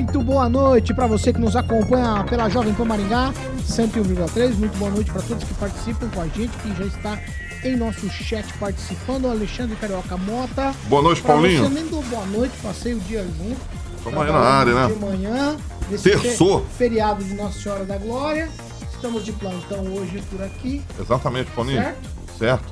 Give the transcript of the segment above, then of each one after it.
muito boa noite para você que nos acompanha pela Jovem Pan Maringá 101,3. Muito boa noite para todos que participam com a gente, que já está em nosso chat participando. O Alexandre Carioca Mota. Boa noite, Pra Paulinho. Você nem dou boa noite, passei o dia junto. Tamo aí na área, né? De manhã. Terçou. fe- Feriado de Nossa Senhora da Glória. Estamos de plantão hoje por aqui. Exatamente, Paulinho. Certo? Certo.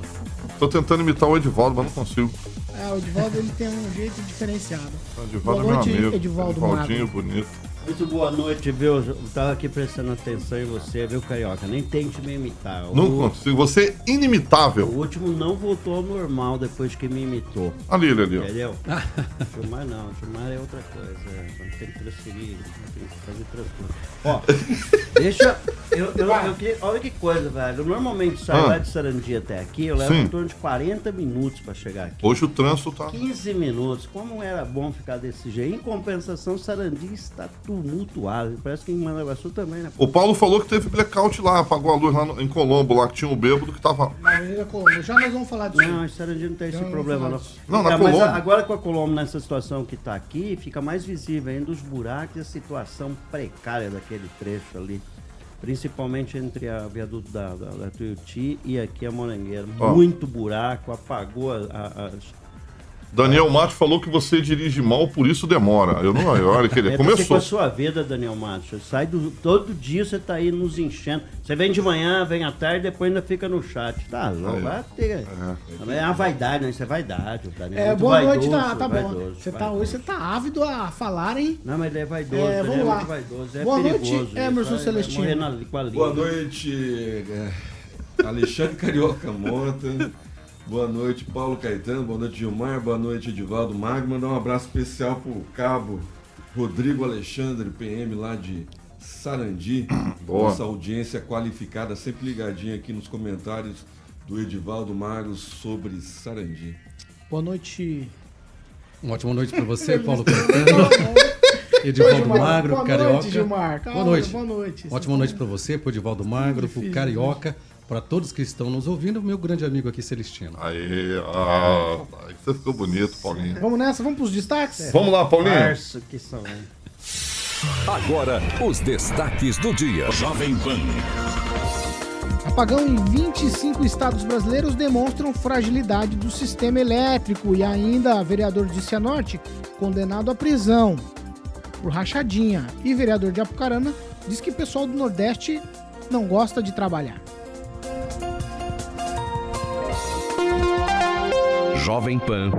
Tô tentando imitar o Edivaldo, mas não consigo. É, o Edivaldo ele tem um jeito diferenciado. O Edivaldo Boa é meu amigo. Edivaldo Edivaldinho, Magro. bonito. Muito boa noite, viu? Eu tava aqui prestando atenção em você, viu, Carioca? Nem tente me imitar. O, Não consigo. Você é o inimitável. último não voltou ao normal depois que me imitou. Ali, ali, ali. Entendeu? Filmar não, filmar é outra coisa. É, quando tem que transferir, tem que fazer transporte. Ó, deixa. Eu, eu, eu queria- olha que coisa, velho. Eu normalmente saio Ah. lá de Sarandi até aqui, eu levo Sim. em torno de 40 minutos pra chegar aqui. Hoje o trânsito tá. 15 minutos. Como era bom ficar desse jeito. Em compensação, Sarandi está tumultuado. Parece que em Managaçu também, né? O Paulo falou que teve blackout lá, apagou a luz lá no- em Colombo, lá que tinha um bêbado que tava. Na Avenida Colombo. Já nós vamos falar disso. Não, em Sarandi não tem esse Não, não problema, não. Não, na É, mas Colombo. a- agora com a Colombo nessa situação que tá aqui, fica mais visível ainda os buracos e a situação precária daquele trecho ali. Principalmente entre a viaduto da, da, da Tuiuti e aqui a Morangueira. Ó. Muito buraco, apagou a- a- as. Daniel Matos falou que você dirige mal, por isso demora. Eu não. Olha que ele É, tá com começou. a sua vida, Daniel Matos. Sai do, todo dia você tá aí nos enchendo. Você vem de manhã, vem à tarde, depois ainda fica no chat. Tá louco, É. vai ter. É, uma vaidade, né? Isso é vaidade. O Daniel É, muito boa noite, vaidoso, tá, tá bom. vaidoso, Você tá, hoje você tá ávido a falar, hein? Não, mas ele é vaidoso, É, ele vamos é lá. muito vaidoso, é Boa perigoso. noite, isso, Emerson vai- Celestino. na- com. Boa noite, é, Alexandre Carioca Mota. Boa noite, Paulo Caetano. Boa noite, Gilmar. Boa noite, Edivaldo Magno. Mandar um abraço especial pro cabo Rodrigo Alexandre, PM lá de Sarandi. Boa. Nossa audiência qualificada, sempre ligadinha aqui nos comentários do Edivaldo Magro sobre Sarandi. Boa noite. Uma ótima noite para você, Paulo Caetano, Edivaldo Gilmar. Magro, Boa Carioca. noite, Gilmar. Calma, boa noite. boa noite. Ótima noite para você, para Edivaldo Magro, para o difícil, Carioca, para todos que estão nos ouvindo, meu grande amigo aqui, Celestino. Aí, ah, você ficou bonito, Paulinho. Vamos nessa? Vamos pros destaques? Vamos lá, Paulinho. Março que são, hein? Agora, os destaques do dia. Jovem Pan. Apagão em 25 estados brasileiros demonstram fragilidade do sistema elétrico e ainda vereador de Cianorte condenado à prisão por rachadinha. E vereador de Apucarana diz que o pessoal do Nordeste não gosta de trabalhar. Jovem Pan.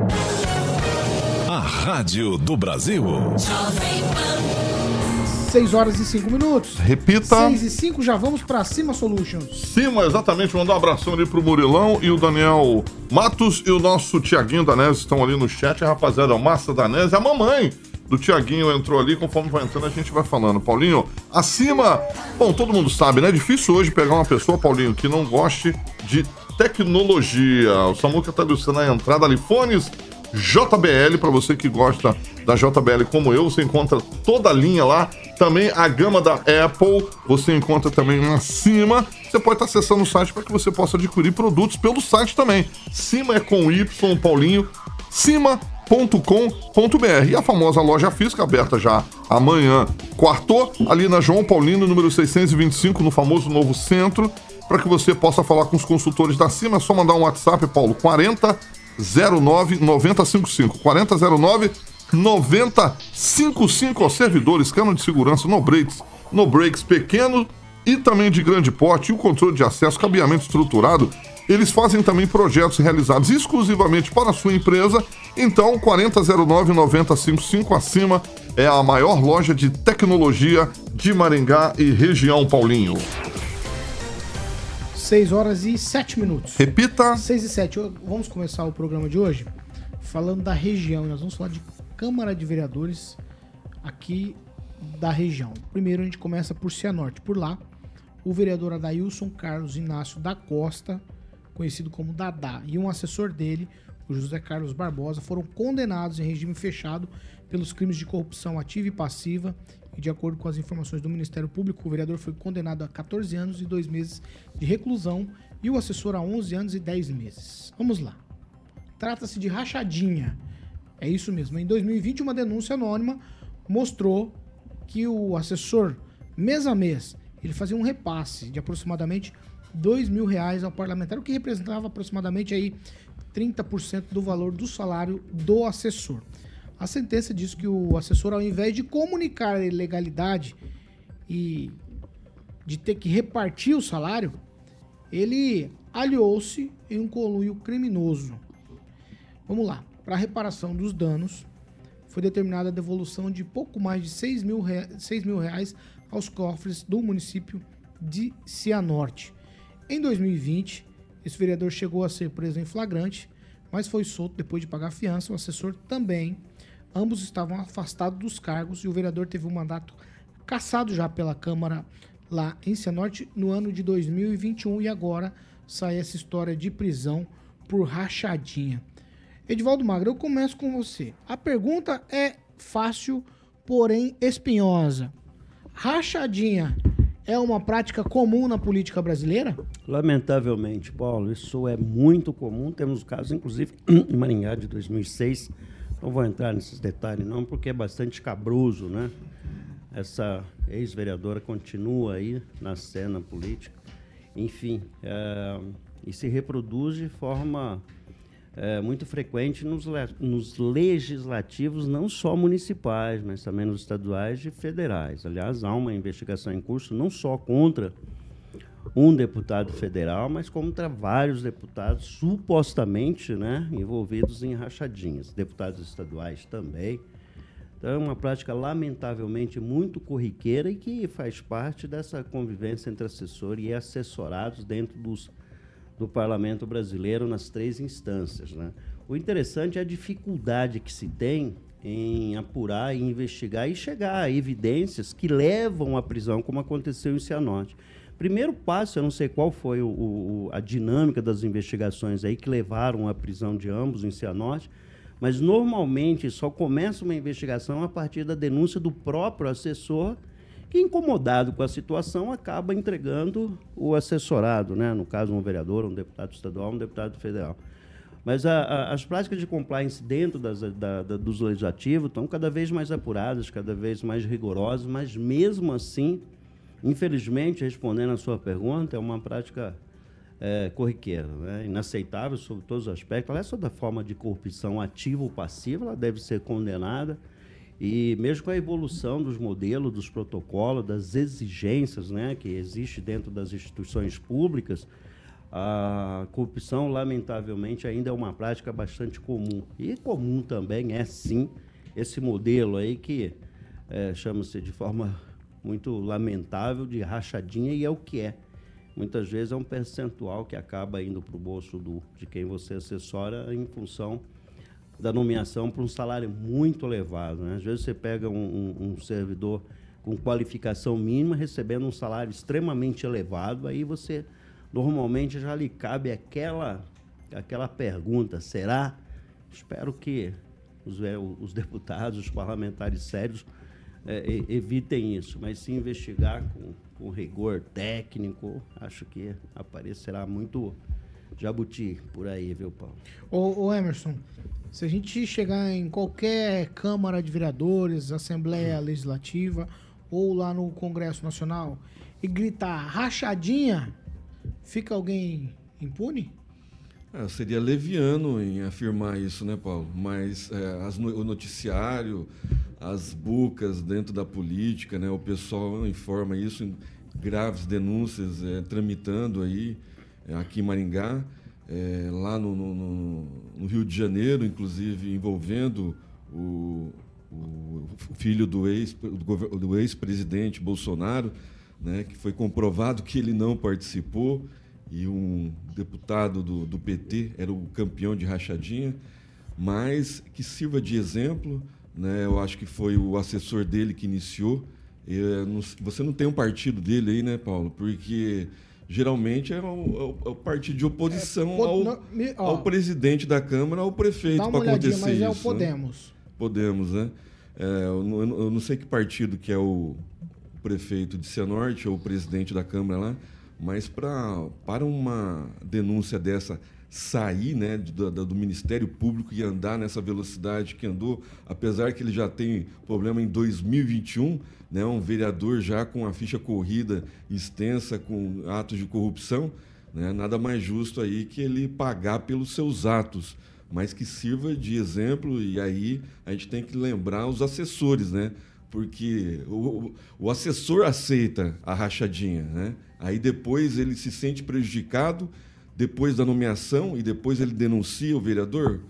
A Rádio do Brasil. 6 horas e 5 minutos. Repita. 6 e 5, já vamos pra Cima Solutions. Cima, exatamente. Mandar um abração ali pro Murilão e o Daniel Matos e o nosso Tiaguinho Danese estão ali no chat. A rapaziada, o Massa Danese, a mamãe do Tiaguinho entrou ali. Conforme vai entrando, a gente vai falando. Paulinho, acima. Bom, todo mundo sabe, né? É difícil hoje pegar uma pessoa, Paulinho, que não goste de tecnologia. O Samuca tá ilustrando a entrada ali. Fones JBL, para você que gosta da JBL como eu, você encontra toda a linha lá. Também a gama da Apple, você encontra também acima. Você pode estar acessando o site para que você possa adquirir produtos pelo site também. Cima é com Y, Paulinho. Cima.com.br. E a famosa loja física aberta já amanhã, quarto, ali na João Paulino, número 625, no famoso novo centro, para que você possa falar com os consultores da Cima. É só mandar um WhatsApp, Paulo, 40 09 9055. 4009 9055 aos servidores, cano de segurança, no breaks, no breaks pequeno e também de grande porte e o controle de acesso, cabeamento estruturado. Eles fazem também projetos realizados exclusivamente para a sua empresa. Então, 4009 9055 acima é a maior loja de tecnologia de Maringá e região Paulinho. 6 horas e 7 minutos. Repita. 6 e 7. Eu- Vamos começar o programa de hoje falando da região. Nós vamos falar de Câmara de Vereadores aqui da região. Primeiro a gente começa por Cianorte. Por lá, o vereador Adailson Carlos Inácio da Costa, conhecido como Dadá, e um assessor dele, o José Carlos Barbosa, foram condenados em regime fechado pelos crimes de corrupção ativa e passiva. E de acordo com as informações do Ministério Público, o vereador foi condenado a 14 anos e 2 meses de reclusão e o assessor a 11 anos e 10 meses. Vamos lá. Trata-se de rachadinha. É isso mesmo. Em 2020, uma denúncia anônima mostrou que o assessor, mês a mês, ele fazia um repasse de aproximadamente dois mil reais ao parlamentar, o que representava aproximadamente aí 30% do valor do salário do assessor. A sentença diz que o assessor, ao invés de comunicar a ilegalidade e de ter que repartir o salário, ele aliou-se em um conluio criminoso. Vamos lá. Para reparação dos danos, foi determinada a devolução de pouco mais de 6 mil, rea 6 mil reais aos cofres do município de Cianorte. Em 2020, esse vereador chegou a ser preso em flagrante, mas foi solto depois de pagar fiança. O assessor também. Ambos estavam afastados dos cargos e o vereador teve um mandato cassado já pela Câmara lá em Cianorte no ano de 2021 e agora sai essa história de prisão por rachadinha. Edivaldo Magra, eu começo com você. A pergunta é fácil, porém espinhosa. Rachadinha é uma prática comum na política brasileira? Lamentavelmente, Paulo, isso é muito comum. Temos casos, inclusive, em Maringá de 2006. Não vou entrar nesses detalhes, não, porque é bastante cabroso, né? Essa ex-vereadora continua aí na cena política. Enfim, é, e se reproduz de forma é, muito frequente nos, nos, legislativos, não só municipais, mas também nos estaduais e federais. Aliás, há uma investigação em curso não só contra um deputado federal, mas contra vários deputados supostamente né, envolvidos em rachadinhas. Deputados estaduais também. Então, é uma prática lamentavelmente muito corriqueira e que faz parte dessa convivência entre assessor e assessorados dentro dos do parlamento brasileiro nas três instâncias. Né? O interessante é a dificuldade que se tem em apurar e investigar e chegar a evidências que levam à prisão, como aconteceu em Cianorte. Primeiro passo, eu não sei qual foi o, o, a dinâmica das investigações aí que levaram à prisão de ambos em Cianorte, mas normalmente só começa uma investigação a partir da denúncia do próprio assessor que, incomodado com a situação, acaba entregando o assessorado, né? no caso, um vereador, um deputado estadual, um deputado federal. Mas a, a, as práticas de compliance dentro das, da, da, dos legislativos estão cada vez mais apuradas, cada vez mais rigorosas, mas mesmo assim, infelizmente, respondendo a sua pergunta, é uma prática é, corriqueira, né? inaceitável sobre todos os aspectos. Ela é só da forma de corrupção ativa ou passiva, ela deve ser condenada e mesmo com a evolução dos modelos, dos protocolos, das exigências né, que existe dentro das instituições públicas, a corrupção, lamentavelmente, ainda é uma prática bastante comum. E comum também é, sim, esse modelo aí que é, chama-se de forma muito lamentável de rachadinha, e é o que é. Muitas vezes é um percentual que acaba indo para o bolso do, de quem você assessora em função da nomeação para um salário muito elevado. Né? Às vezes você pega um, um, um, servidor com qualificação mínima recebendo um salário extremamente elevado, aí você normalmente já lhe cabe aquela, aquela pergunta: será? Espero que os, é, os deputados, os parlamentares sérios é, evitem isso, mas se investigar com, com rigor técnico, acho que aparecerá muito jabuti por aí, viu, Paulo? Ô, ô Emerson, se a gente chegar em qualquer Câmara de Vereadores, Assembleia Legislativa ou lá no Congresso Nacional e gritar rachadinha, fica alguém impune? É, seria leviano em afirmar isso, né, Paulo? Mas é, as, o noticiário, as bucas dentro da política, né, o pessoal informa isso, graves denúncias é, tramitando aí é, aqui em Maringá é, lá no, no, no, Rio de Janeiro, inclusive envolvendo o, o filho do ex-presidente ex Bolsonaro, né, que foi comprovado que ele não participou e um deputado do, do PT era o campeão de rachadinha, mas que sirva de exemplo né? Eu acho que foi o assessor dele que iniciou. Não- você não tem um partido dele aí, né, Paulo? Porque geralmente é o, é o- é partido de oposição po- ao, não, me- ao presidente da Câmara, ao prefeito para uma olhadinha, acontecer mas é o isso, né? Podemos. Podemos, né? É, eu, não, eu não- eu não sei que partido que é o prefeito de Cianorte ou o presidente da Câmara lá, mas pra, para uma denúncia dessa sair né, do, do- Ministério Público e andar nessa velocidade que andou, apesar que ele já tem problema em 2021, né, um vereador já com a ficha corrida extensa, com atos de corrupção, né, nada mais justo aí que ele pagar pelos seus atos mas que sirva de exemplo e aí a gente tem que lembrar os assessores, né? Porque o- o assessor aceita a rachadinha, né? Aí depois ele se sente prejudicado depois da nomeação e depois ele denuncia o vereador.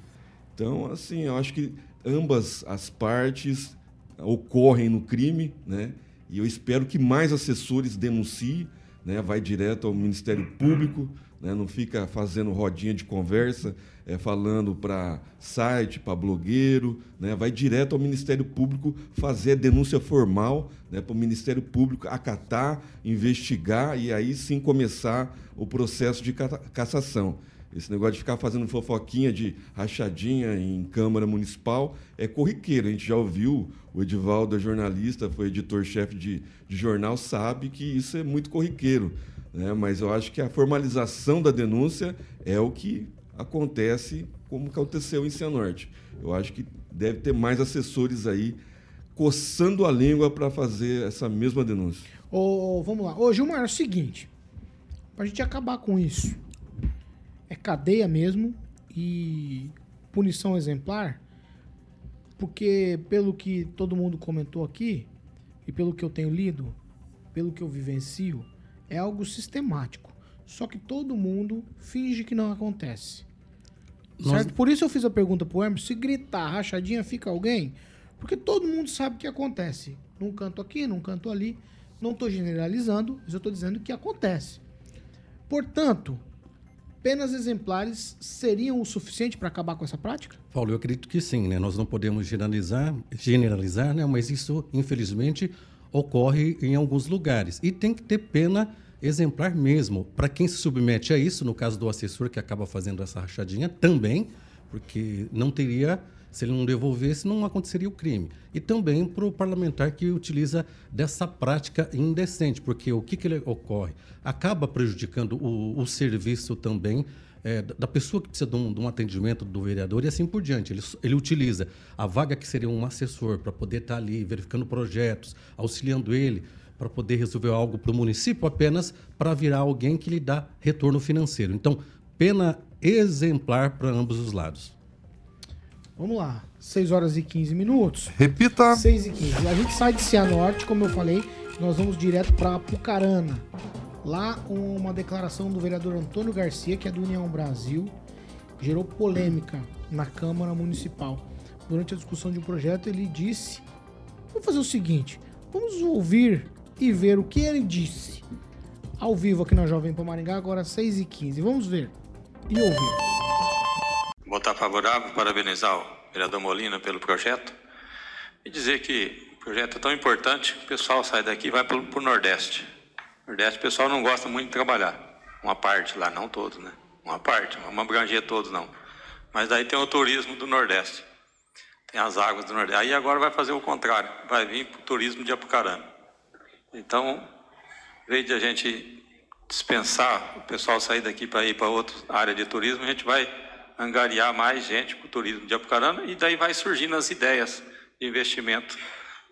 Então, assim, eu acho que ambas as partes ocorrem no crime, né? E eu espero que mais assessores denunciem, né? Vai direto ao Ministério Público, né? Não fica fazendo rodinha de conversa, é, falando para site, para blogueiro, né? Vai direto ao Ministério Público fazer a denúncia formal, né? Para o Ministério Público acatar, investigar e aí sim começar o processo de ca- cassação. Esse negócio de ficar fazendo fofoquinha de rachadinha em Câmara Municipal é corriqueiro. A gente já ouviu, o Edivaldo é jornalista, foi editor-chefe de, de jornal, sabe que isso é muito corriqueiro. Né? Mas eu acho que a formalização da denúncia é o que acontece como aconteceu em Cianorte. Eu acho que deve ter mais assessores aí coçando a língua para fazer essa mesma denúncia. Ô, vamos lá. Ô, Gilmar, é o seguinte. Pra gente acabar com isso. É cadeia mesmo e punição exemplar. Porque, pelo que todo mundo comentou aqui, e pelo que eu tenho lido, pelo que eu vivencio, é algo sistemático. Só que todo mundo finge que não acontece. Nós- Certo? Por isso eu fiz a pergunta pro Hermes, se gritar rachadinha fica alguém? Porque todo mundo sabe que acontece. Num canto aqui, num canto ali. Não estou generalizando, mas eu estou dizendo que acontece. Portanto, penas exemplares seriam o suficiente para acabar com essa prática? Paulo, eu acredito que sim, né? Nós não podemos generalizar, generalizar, né? Mas isso, infelizmente, ocorre em alguns lugares. E tem que ter pena exemplar mesmo. Para quem se submete a isso, no caso do assessor que acaba fazendo essa rachadinha, também, porque não teria, se ele não devolvesse, não aconteceria o crime. E também para o parlamentar que utiliza dessa prática indecente, porque o que, que ele ocorre? Acaba prejudicando o, o serviço também é, da pessoa que precisa de um, de um atendimento do vereador e assim por diante. Ele, ele utiliza a vaga que seria um assessor para poder estar ali verificando projetos, auxiliando ele para poder resolver algo para o município apenas para virar alguém que lhe dá retorno financeiro. Então, pena exemplar para ambos os lados. Vamos lá. 6 horas e 15 minutos. Repita. 6 e 15. A gente sai de Cianorte, como eu falei, nós vamos direto para Apucarana. Lá, uma declaração do vereador Antônio Garcia, que é do União Brasil, gerou polêmica na Câmara Municipal. Durante a discussão de um projeto, ele disse: Vamos fazer o seguinte, vamos ouvir e ver o que ele disse. Ao vivo aqui na Jovem Pan Maringá, agora 6 e 15 Vamos ver e ouvir. votar favorável, parabenizar o vereador Molina pelo projeto e dizer que o projeto é tão importante que o pessoal sai daqui e vai para o Nordeste. Nordeste o pessoal não gosta muito de trabalhar. Uma parte lá, não todos, né? Uma parte, não vamos abranger todos não. Mas daí tem o turismo do Nordeste. Tem as águas do Nordeste. Aí agora vai fazer o contrário, vai vir para o turismo de Apucarana. Então, vez de a gente dispensar o pessoal sair daqui para ir para outra área de turismo, a gente vai angariar mais gente para o turismo de Apucarana e daí vai surgindo as ideias de investimento,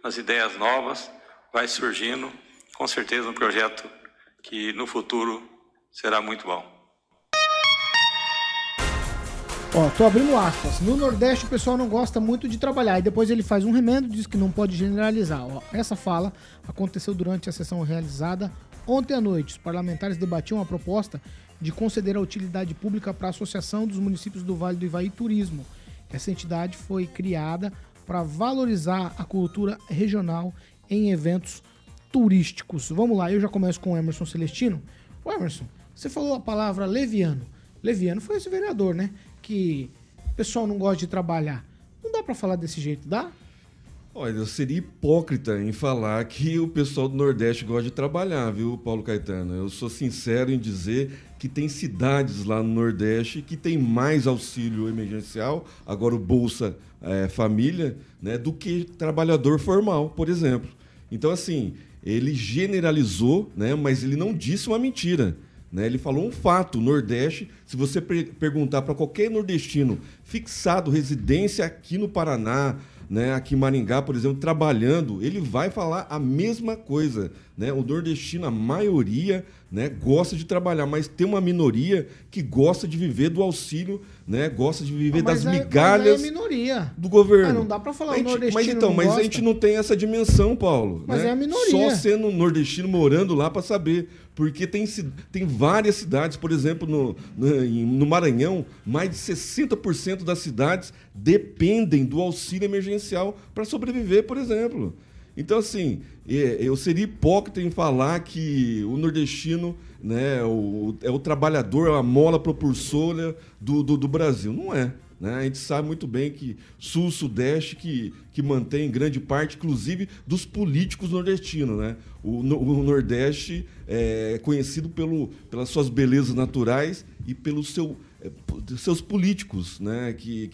as ideias novas, vai surgindo, com certeza um projeto que no futuro será muito bom. Ó, tô abrindo aspas. No Nordeste o pessoal não gosta muito de trabalhar. E depois ele faz um remendo, diz que não pode generalizar. Ó, essa fala aconteceu durante a sessão realizada ontem à noite. Os parlamentares debatiam a proposta de conceder a utilidade pública para a Associação dos Municípios do Vale do Ivaí Turismo. Essa entidade foi criada para valorizar a cultura regional em eventos turísticos. Vamos lá, eu já começo com o Emerson Celestino. Emerson, você falou a palavra leviano. Leviano foi esse vereador, né? Que o pessoal não gosta de trabalhar. Não dá pra falar desse jeito, dá? Olha, eu seria hipócrita em falar que o pessoal do Nordeste gosta de trabalhar, viu, Paulo Caetano? Eu sou sincero em dizer que tem cidades lá no Nordeste que tem mais auxílio emergencial, agora o Bolsa é, Família, né, do que trabalhador formal, por exemplo. Então, assim, ele generalizou, né, mas ele não disse uma mentira. Né? Ele falou um fato: o Nordeste, se você perguntar para qualquer nordestino fixado, residência aqui no Paraná, né, aqui em Maringá, por exemplo, trabalhando, ele vai falar a mesma coisa. Né? O nordestino, a maioria, né, gosta de trabalhar, mas tem uma minoria que gosta de viver do auxílio, né, gosta de viver das é, migalhas é minoria. do governo. Ah, não dá para falar gente, o nordestino Mas então, mas gosta. a gente não tem essa dimensão, Paulo. Mas né? é a minoria. Só sendo nordestino morando lá para saber. Porque tem, tem várias cidades, por exemplo, no, no, no Maranhão, mais de 60% das cidades dependem do auxílio emergencial para sobreviver, por exemplo. Então, assim, eu seria hipócrita em falar que o nordestino né, o, é o trabalhador, é a mola propulsora do, do, do Brasil. Não é. Né? A gente sabe muito bem que Sul, Sudeste, que, que mantém grande parte, inclusive, dos políticos nordestinos. Né? O, o Nordeste é conhecido pelo, pelas suas belezas naturais e pelos seu, é, seus políticos né? que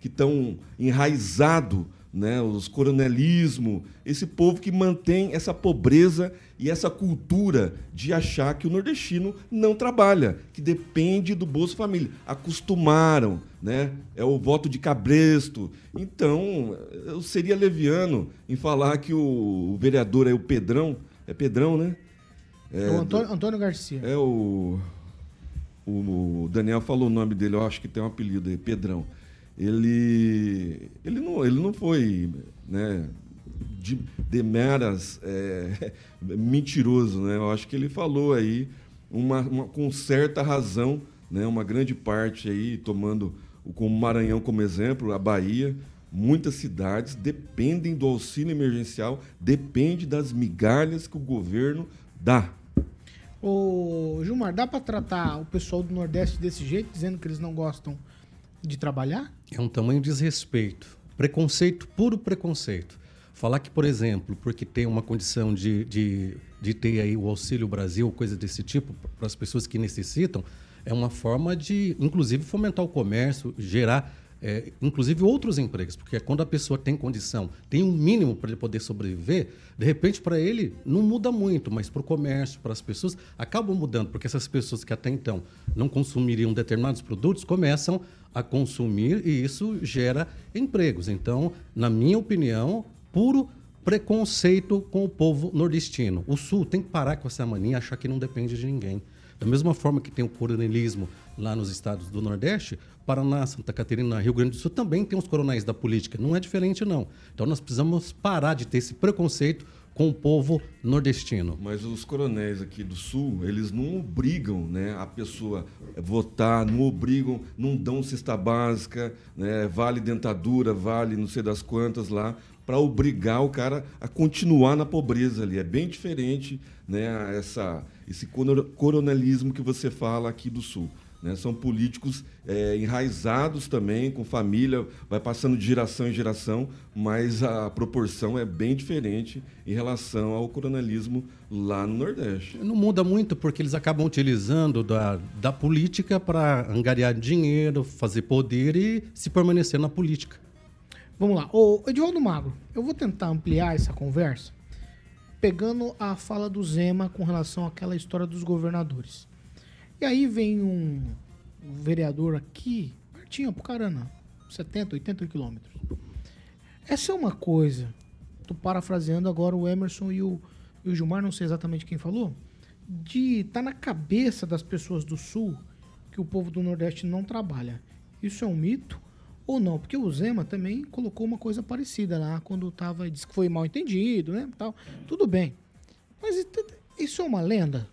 estão que, que enraizados né, os coronelismo, esse povo que mantém essa pobreza e essa cultura de achar que o nordestino não trabalha, que depende do Bolsa Família. Acostumaram, né? É o voto de cabresto. Então, eu seria leviano em falar que o, vereador é o Pedrão, é Pedrão, né? É, o Antônio, Antônio Garcia. É o, o, o Daniel falou o nome dele, eu acho que tem um apelido aí, Pedrão ele, ele, não, ele não foi né, de, de meras é, mentiroso. Né? Eu acho que ele falou aí uma, uma, com certa razão, né, uma grande parte aí, tomando o Maranhão como exemplo, a Bahia, muitas cidades dependem do auxílio emergencial, depende das migalhas que o governo dá. Ô, Gilmar, dá para tratar o pessoal do Nordeste desse jeito, dizendo que eles não gostam de trabalhar? É um tamanho desrespeito. Preconceito, puro preconceito. Falar que, por exemplo, porque tem uma condição de, de, de ter aí o Auxílio Brasil, coisa desse tipo, para as pessoas que necessitam, é uma forma de, inclusive, fomentar o comércio, gerar é, inclusive outros empregos, porque quando a pessoa tem condição, tem um mínimo para ele poder sobreviver, de repente para ele não muda muito, mas para o comércio, para as pessoas, acabam mudando, porque essas pessoas que até então não consumiriam determinados produtos começam a consumir e isso gera empregos. Então, na minha opinião, puro preconceito com o povo nordestino. O Sul tem que parar com essa mania, achar que não depende de ninguém. Da mesma forma que tem o coronelismo lá nos estados do Nordeste, Paraná, Santa Catarina, Rio Grande do Sul também tem os coronéis da política. Não é diferente, não. Então nós precisamos parar de ter esse preconceito com o povo nordestino. Mas os coronéis aqui do Sul, eles não obrigam né, a pessoa votar, não obrigam, não dão cesta básica, né, vale dentadura, vale não sei das quantas lá, para obrigar o cara a continuar na pobreza ali. É bem diferente né, essa, esse coronelismo que você fala aqui do Sul. Né? São políticos é, enraizados também, com família, vai passando de geração em geração, mas a proporção é bem diferente em relação ao coronelismo lá no Nordeste. Não muda muito, porque eles acabam utilizando da, da política para angariar dinheiro, fazer poder e se permanecer na política. Vamos lá. Ô, Edivaldo Magro, eu vou tentar ampliar essa conversa pegando a fala do Zema com relação àquela história dos governadores. E aí vem um, vereador aqui, pertinho, Pucarana, 70, 80 quilômetros. Essa é uma coisa, tô parafraseando agora o Emerson e o, e o Gilmar, não sei exatamente quem falou, de tá na cabeça das pessoas do Sul que o povo do Nordeste não trabalha. Isso é um mito ou não? Porque o Zema também colocou uma coisa parecida lá quando tava, disse que foi mal entendido, né? Tal. Tudo bem. Mas isso é uma lenda?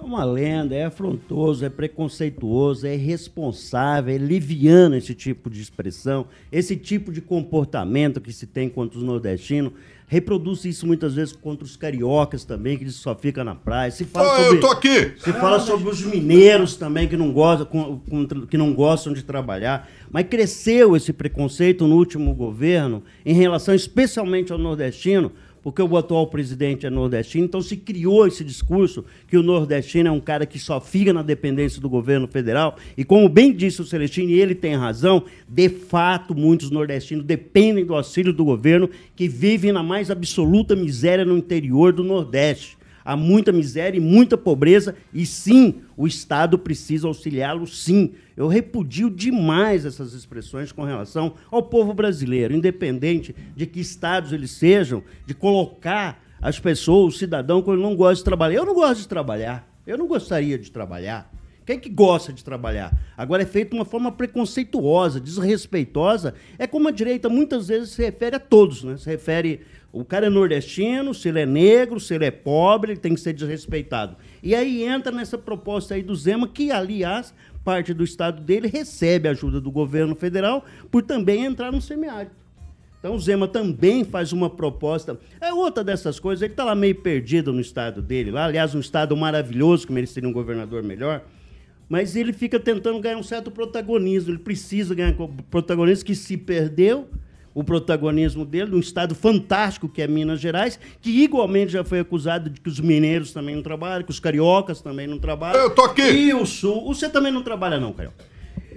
É uma lenda, é afrontoso, é preconceituoso, é irresponsável, é liviano esse tipo de expressão, esse tipo de comportamento que se tem contra os nordestinos. Reproduz isso muitas vezes contra os cariocas também, que eles só ficam na praia. Se fala Ô, sobre, eu tô aqui! se fala sobre os mineiros também que não, gostam, que não gostam de trabalhar. Mas cresceu esse preconceito no último governo em relação especialmente ao nordestino, porque o atual presidente é nordestino, então se criou esse discurso que o nordestino é um cara que só fica na dependência do governo federal. E como bem disse o Celestino, e ele tem razão, de fato, muitos nordestinos dependem do auxílio do governo, que vivem na mais absoluta miséria no interior do Nordeste há muita miséria e muita pobreza, e sim, o Estado precisa auxiliá-lo, sim. Eu repudio demais essas expressões com relação ao povo brasileiro, independente de que estados eles sejam, de colocar as pessoas, o cidadão, quando não gosta de trabalhar. Eu não gosto de trabalhar, eu não gostaria de trabalhar. Quem que gosta de trabalhar? Agora é feito de uma forma preconceituosa, desrespeitosa. É como a direita muitas vezes se refere a todos, né? Se refere o cara é nordestino, se ele é negro, se ele é pobre, ele tem que ser desrespeitado. E aí entra nessa proposta aí do Zema, que, aliás, parte do estado dele recebe ajuda do governo federal por também entrar no semiárido. Então o Zema também faz uma proposta. É outra dessas coisas, ele está lá meio perdido no estado dele, lá, aliás, um estado maravilhoso, que mereceria um governador melhor. Mas ele fica tentando ganhar um certo protagonismo. Ele precisa ganhar protagonismo que se perdeu o protagonismo dele, num estado fantástico que é Minas Gerais, que igualmente já foi acusado de que os mineiros também não trabalham, que os cariocas também não trabalham. Eu tô aqui. E o Sul. Você também não trabalha, não, Carioca.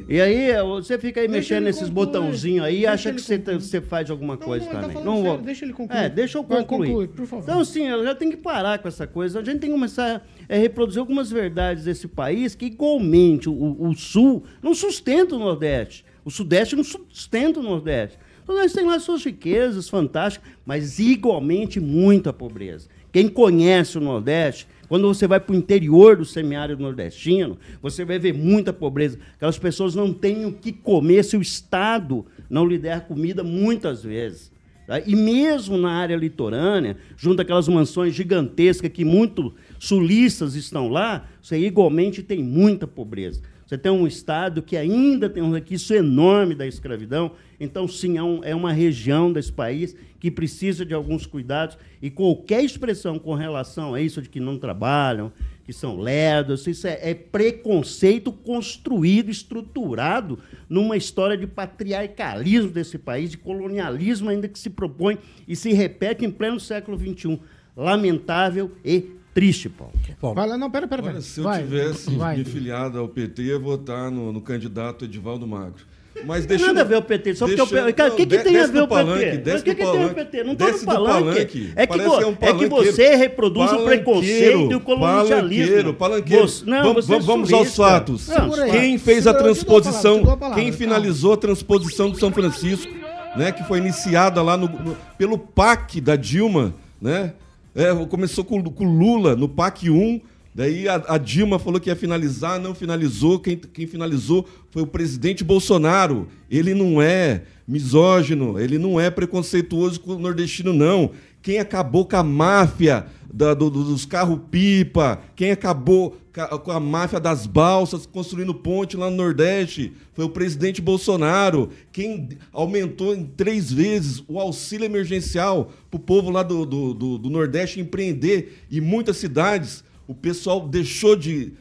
E aí, você fica aí Deixa mexendo nesses botãozinhos aí e acha que você, concluir. você faz alguma coisa não, ele tá também. falando vou- sério, deixa ele concluir. É, deixa eu concluir. conclui, por favor. Então, sim, eu já tenho que parar com essa coisa. A gente tem que começar a reproduzir algumas verdades desse país que, igualmente, o, o Sul não sustenta o Nordeste. O Sudeste não sustenta o Nordeste. O Nordeste tem lá suas riquezas fantásticas, mas igualmente muita pobreza. Quem conhece o Nordeste, quando você vai para o interior do semiárido nordestino, você vai ver muita pobreza. Aquelas pessoas não têm o que comer se o Estado não lhe der comida muitas vezes. Tá? E mesmo na área litorânea, junto àquelas mansões gigantescas que muitos sulistas estão lá, você igualmente tem muita pobreza. Você tem um estado que ainda tem um requisito enorme da escravidão. Então, sim, é, um- é uma região desse país que precisa de alguns cuidados. E qualquer expressão com relação a isso de que não trabalham, que são lerdos, isso é, é preconceito construído, estruturado numa história de patriarcalismo desse país, de colonialismo ainda que se propõe e se repete em pleno século XXI. Lamentável e triste, Paulo. Bom, Vai lá, não, pera, pera, pera. Olha, se eu vai, tivesse vai. me filiado ao PT, ia votar no, no candidato Edivaldo Magro. Mas Tem deixa nada eu- a ver o PT, só deixa porque o PT. O que, que tem a ver o PT? palanque, Mas o que, que tem a ver o. PT? Não Desce no palanque. palanque. É que, é um é que você reproduz o preconceito e o colonialismo. Palanqueiro, palanqueiro. Você- não, vamos você é vamos, vamos aos fatos. Não. Quem fez a transposição, quem finalizou a transposição do São Francisco, né, que foi iniciada lá no, no- pelo PAC da Dilma, né? É, começou com o Lula no PAC 1, daí a, a Dilma falou que ia finalizar, não finalizou. Quem, quem finalizou foi o presidente Bolsonaro. Ele não é misógino, ele não é preconceituoso com o nordestino, não. Quem acabou com a máfia da- do- do- dos carros-pipa, quem acabou ca- com a máfia das balsas, construindo ponte lá no Nordeste, foi o presidente Bolsonaro. Quem aumentou em três vezes o auxílio emergencial para o povo lá do, do, do- do Nordeste empreender. E muitas cidades, o pessoal deixou de,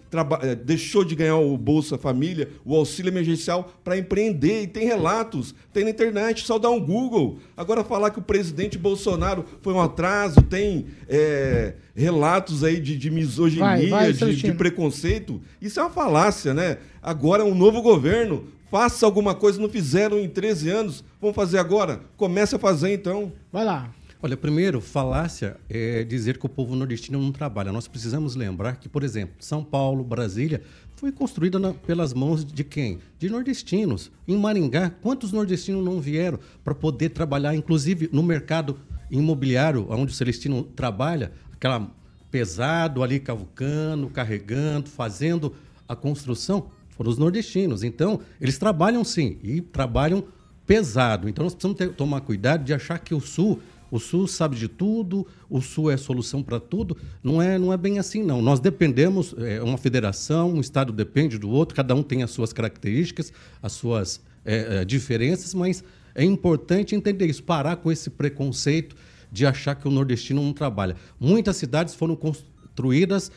eh, deixou de ganhar o Bolsa Família, o auxílio emergencial, para empreender. E tem relatos, tem na internet, só dá um Google. Agora falar que o presidente Bolsonaro foi um atraso, tem eh, relatos aí de, de misoginia, Vai, vai, de- de, preconceito. Isso é uma falácia, né? Agora é um novo governo. Faça alguma coisa, não fizeram em 13 anos. Vamos fazer agora? Comece a fazer então. Vai lá. Olha, primeiro, falácia é dizer que o povo nordestino não trabalha. Nós precisamos lembrar que, por exemplo, São Paulo, Brasília, foi construída na- pelas mãos de quem? De nordestinos. Em Maringá, quantos nordestinos não vieram para poder trabalhar, inclusive no mercado imobiliário, onde o Celestino trabalha, aquela pesado ali cavucando, carregando, fazendo a construção, foram os nordestinos. Então, eles trabalham sim, e trabalham pesado. Então nós precisamos ter- tomar cuidado de achar que o Sul, o Sul sabe de tudo, o Sul é solução para tudo. Não é, não é bem assim, não. Nós dependemos, é uma federação, um Estado depende do outro, cada um tem as suas características, as suas é, é, diferenças, mas é importante entender isso, parar com esse preconceito de achar que o nordestino não trabalha. Muitas cidades foram construídas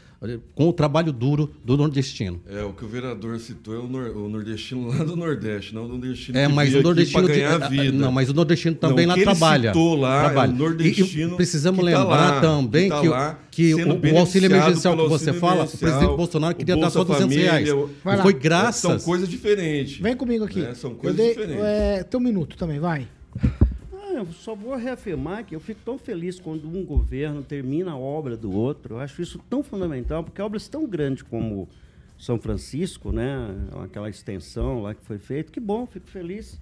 com o trabalho duro do nordestino. É, o que o vereador citou é o, nor o nordestino lá do Nordeste, não o nordestino é, mas o nordestino para ganhar de, vida. Não, mas o nordestino também não, lá trabalha. Citou lá trabalha. É o nordestino e, precisamos que lembrar tá lá, também que, tá que, que o, o, auxílio emergencial que você fala, o presidente Bolsonaro queria dar só 200 família, reais. Vai foi graças... São coisas diferentes. Vem comigo aqui. É, são coisas dei, diferentes. É, teu minuto também, vai. Eu só vou reafirmar que eu fico tão feliz quando um governo termina a obra do outro. Eu acho isso tão fundamental, porque obras tão grandes como São Francisco, né, aquela extensão lá que foi feita, que bom, fico feliz.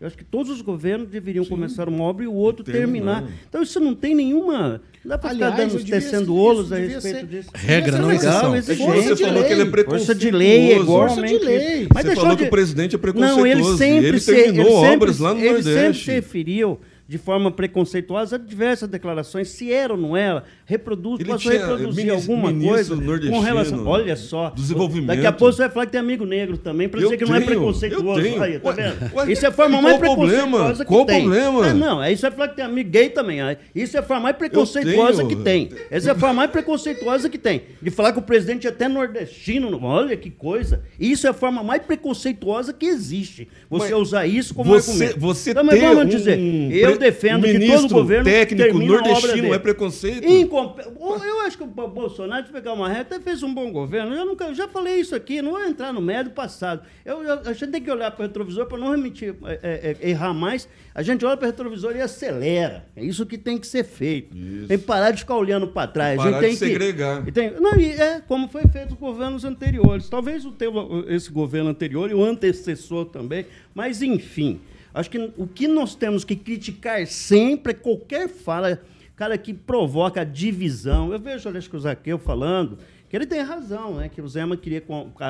Eu acho que todos os governos deveriam Sim. começar uma obra e o outro terminar. terminar. Então isso não tem nenhuma. Não dá para ficar dando, tecendo olos a respeito ser, disso. Regra, não exceção. Você falou que ele é preconceituoso. Força de lei, é de lei. Mas você falou de... que o presidente é preconceituoso. Não, ele sempre ele se, terminou sempre, obras lá no ele Nordeste. Ele sempre se referiu de forma preconceituosa diversas declarações, se era ou não era, reproduz, Ele posso reproduzir alguma coisa com relação. Olha só. desenvolvimento. Daqui a pouco você vai falar que tem amigo negro também, para dizer que não é tenho, preconceituoso. tenho. Aí, tá vendo? ué, isso é a forma mais o problema? preconceituosa que Qual o tem. problema? Ah, não, aí você vai falar que tem amigo gay também. aí. Isso é a forma mais preconceituosa tenho. que tem. Essa é a forma mais preconceituosa que tem. De falar que o presidente é até nordestino. Olha que coisa. Isso é a forma mais preconceituosa que existe. Você Mas usar isso como Você, argumento. você Então, mas vamos um dizer, eu pre- defendo que todo governo técnico a nordestino é preconceito? Incompe- Eu acho que o Bolsonaro, de pegar uma reta, até fez um bom governo. Eu, nunca, eu já falei isso aqui, não vou entrar no médio passado. Eu, eu- a gente tem que olhar para o retrovisor para não remitir, é, é, é, errar mais. A gente olha para o retrovisor e acelera. É isso que tem que ser feito. Tem que parar de ficar olhando para trás. a Parar gente tem de que, segregar. tem- não, e é como foi feito os governos anteriores. Talvez o teu, esse governo anterior e o antecessor também. Mas, enfim, acho que o que nós temos que criticar sempre é qualquer fala, cara, que provoca divisão. Eu vejo, acho que o Zaqueu falando, que ele tem razão, né? Que o Zema queria,